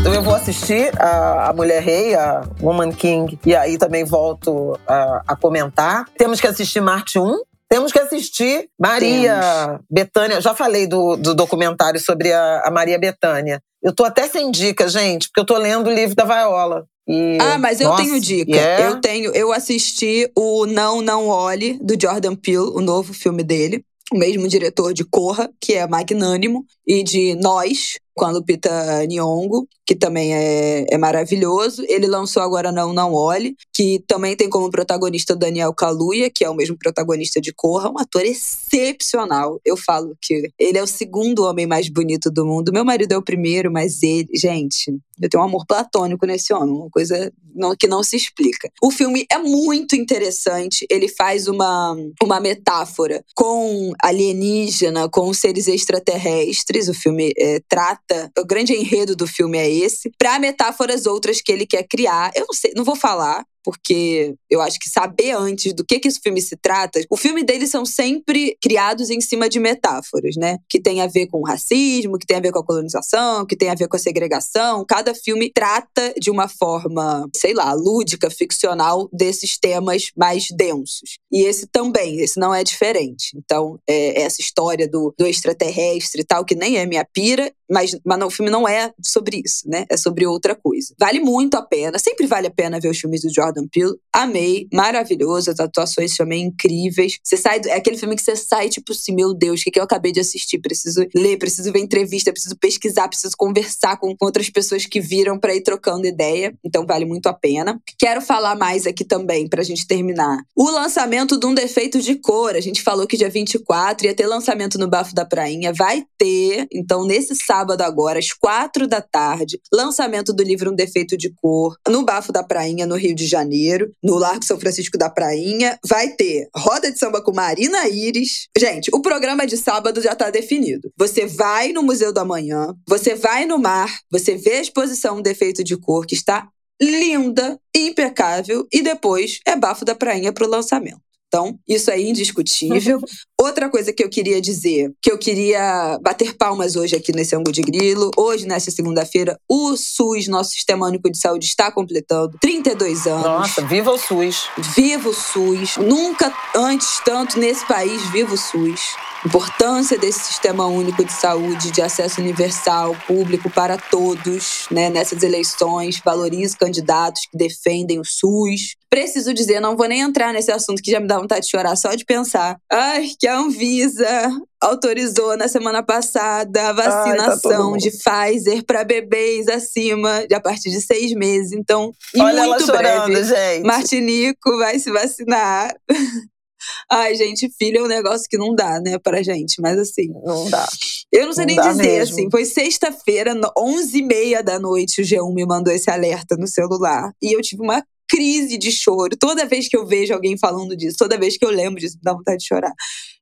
Então eu vou assistir a, a Mulher Rei, a Woman King, e aí também volto a, a comentar. Temos que assistir Marte 1, temos que assistir Maria Temos. Betânia. Já falei do, do documentário sobre a, a, Maria Betânia. Eu tô até sem dica, gente, porque eu tô lendo o livro da Viola. E, ah, mas eu nossa, tenho dica. Yeah. Eu tenho, eu assisti o Não Não Olhe do Jordan Peele, o novo filme dele. O mesmo diretor de Corra, que é magnânimo, e de Nós, com a Lupita Nyong'o, que também é, é maravilhoso. Ele lançou agora Não Não Olhe, que também tem como protagonista Daniel Kaluuya, que é o mesmo protagonista de Corra, um ator excepcional. Eu falo que ele é o segundo homem mais bonito do mundo. Meu marido é o primeiro, mas ele, gente, eu tenho um amor platônico nesse homem, uma coisa não, que não se explica. O filme é muito interessante, ele faz uma, uma metáfora com alienígena, com seres extraterrestres. O filme é, trata, o grande enredo do filme é esse, para metáforas outras que ele quer criar. Eu não sei, não vou falar, porque eu acho que saber antes do que, que esse filme se trata. O filme deles são sempre criados em cima de metáforas, né? Que tem a ver com o racismo, que tem a ver com a colonização, que tem a ver com a segregação. Cada filme trata de uma forma, sei lá, lúdica, ficcional, desses temas mais densos. E esse também, esse não é diferente. Então, é essa história do, do extraterrestre e tal, que nem é minha pira, mas, mas não, o filme não é sobre isso, né? É sobre outra coisa. Vale muito a pena, sempre vale a pena ver os filmes do Jordan Peele. Amei, maravilhoso, as atuações também incríveis. Você sai, é aquele filme que você sai tipo assim, meu Deus, o que, que eu acabei de assistir? Preciso ler, preciso ver entrevista, preciso pesquisar, preciso conversar com, com outras pessoas que viram para ir trocando ideia. Então vale muito a pena. Quero falar mais aqui também pra gente terminar. O lançamento de um defeito de cor. A gente falou que dia 24 ia ter lançamento no Bafo da Prainha. Vai ter. Então, nesse sábado agora, às quatro da tarde, lançamento do livro Um Defeito de Cor, no Bafo da Prainha, no Rio de Janeiro, no Largo São Francisco da Prainha. Vai ter roda de samba com Marina Iris. Gente, o programa de sábado já está definido. Você vai no Museu do Amanhã, você vai no mar, você vê a exposição Defeito de Cor, que está linda, impecável, e depois é Bafo da Prainha para o lançamento. Então, isso é indiscutível. Outra coisa que eu queria dizer, que eu queria bater palmas hoje aqui nesse ângulo de grilo. Hoje, nessa segunda-feira, o SUS, nosso Sistema Único de Saúde, está completando 32 anos. Nossa, viva o SUS! Viva o SUS! Nunca antes tanto nesse país, viva o SUS importância desse sistema único de saúde, de acesso universal, público para todos, né, nessas eleições, valorize candidatos que defendem o SUS. Preciso dizer, não vou nem entrar nesse assunto que já me dá vontade de chorar só de pensar. Ai, que a Anvisa autorizou na semana passada a vacinação Ai, tá de Pfizer para bebês acima de a partir de seis meses. Então, Olha muito ela breve, chorando, gente. Martinico vai se vacinar. Ai, gente, filho é um negócio que não dá, né, pra gente. Mas assim. Não dá. Eu não sei não nem dizer, mesmo. assim. Foi sexta-feira, 11h30 da noite, o G1 me mandou esse alerta no celular. E eu tive uma crise de choro. Toda vez que eu vejo alguém falando disso, toda vez que eu lembro disso, me dá vontade de chorar.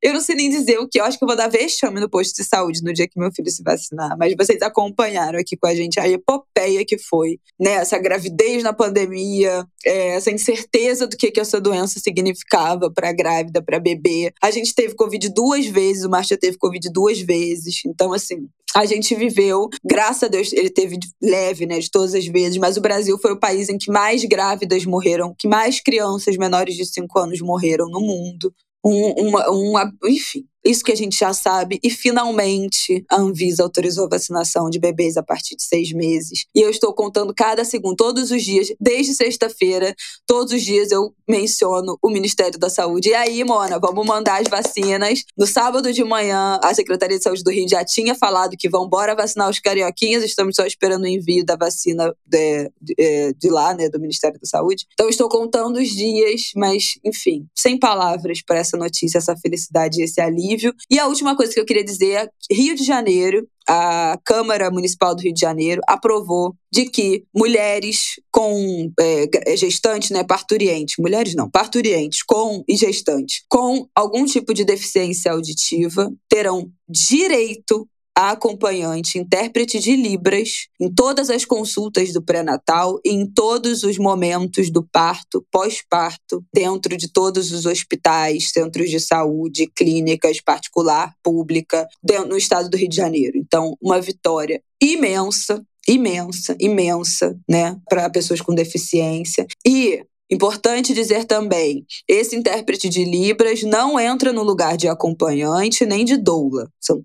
Eu não sei nem dizer o que. Eu acho que eu vou dar vexame no posto de saúde no dia que meu filho se vacinar. Mas vocês acompanharam aqui com a gente a epopeia que foi, né? Essa gravidez na pandemia, é, essa incerteza do que, que essa doença significava para grávida, para bebê. A gente teve Covid duas vezes, o Marcia teve Covid duas vezes. Então, assim, a gente viveu, graças a Deus, ele teve leve, né, de todas as vezes, mas o Brasil foi o país em que mais grávidas morreram, que mais crianças menores de 5 anos morreram no mundo. Um, uma, uma, enfim, isso que a gente já sabe. E finalmente a Anvisa autorizou a vacinação de bebês a partir de seis meses. E eu estou contando cada segundo, todos os dias, desde sexta-feira, todos os dias eu menciono o Ministério da Saúde. E aí, Mona, vamos mandar as vacinas. No sábado de manhã, a Secretaria de Saúde do Rio já tinha falado que vão embora vacinar os carioquinhas. Estamos só esperando o envio da vacina de, de, é, de lá, né, do Ministério da Saúde. Então, estou contando os dias, mas, enfim, sem palavras para essa notícia, essa felicidade, esse alívio E a última coisa que eu queria dizer é Rio de Janeiro, a Câmara Municipal do Rio de Janeiro aprovou de que mulheres com é, gestantes, né, parturientes, mulheres não, parturientes com e gestantes com algum tipo de deficiência auditiva terão direito a acompanhante, intérprete de Libras, em todas as consultas do pré-natal e em todos os momentos do parto, pós-parto, dentro de todos os hospitais, centros de saúde, clínicas particular, pública, no estado do Rio de Janeiro. Então, uma vitória imensa imensa, imensa, né, para pessoas com deficiência. E Importante dizer também, esse intérprete de Libras não entra no lugar de acompanhante nem de doula. São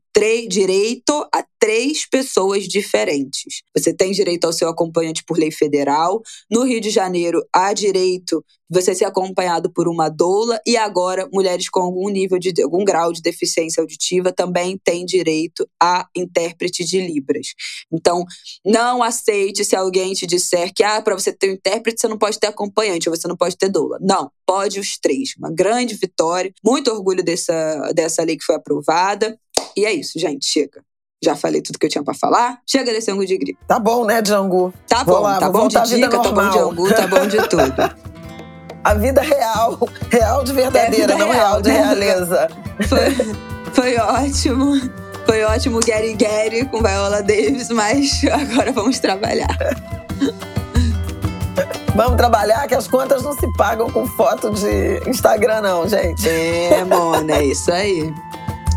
direito a três pessoas diferentes. Você tem direito ao seu acompanhante por lei federal. No Rio de Janeiro, há direito de você ser acompanhado por uma doula. E agora, mulheres com algum nível de algum grau de deficiência auditiva também têm direito a intérprete de Libras. Então, não aceite se alguém te disser que ah, para você ter um intérprete, você não pode ter acompanhante, ou você não pode ter doula. Não, pode os três. Uma grande vitória. Muito orgulho dessa, dessa lei que foi aprovada. E é isso, gente. Chega. Já falei tudo que eu tinha para falar. Chega desse ângulo de gripe. Tá bom, né, Django? Tá bom, lá, tá bom de dica, tá bom de angu, tá bom de tudo. A vida real, real de verdadeira, é não real, real de né? realeza. Foi, foi ótimo. Foi ótimo Gary Gary com Viola Davis, mas agora vamos trabalhar. Vamos trabalhar que as contas não se pagam com foto de Instagram, não, gente. É, Mona, é isso aí.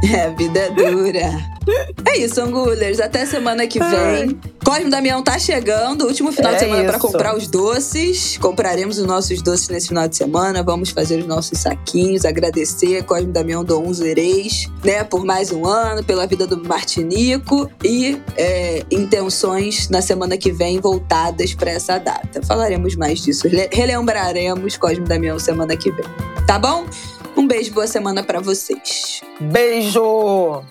É, a vida é dura. É isso, Angulers. Até semana que vem. Ai. Cosme Damião tá chegando, último final é de semana para comprar os doces. Compraremos os nossos doces nesse final de semana. Vamos fazer os nossos saquinhos, agradecer Cosme Damião do Unzereis, né, por mais um ano, pela vida do Martinico e é, intenções na semana que vem voltadas para essa data. Falaremos mais disso, relembraremos Cosme Damião semana que vem. Tá bom? Um beijo, boa semana para vocês. Beijo!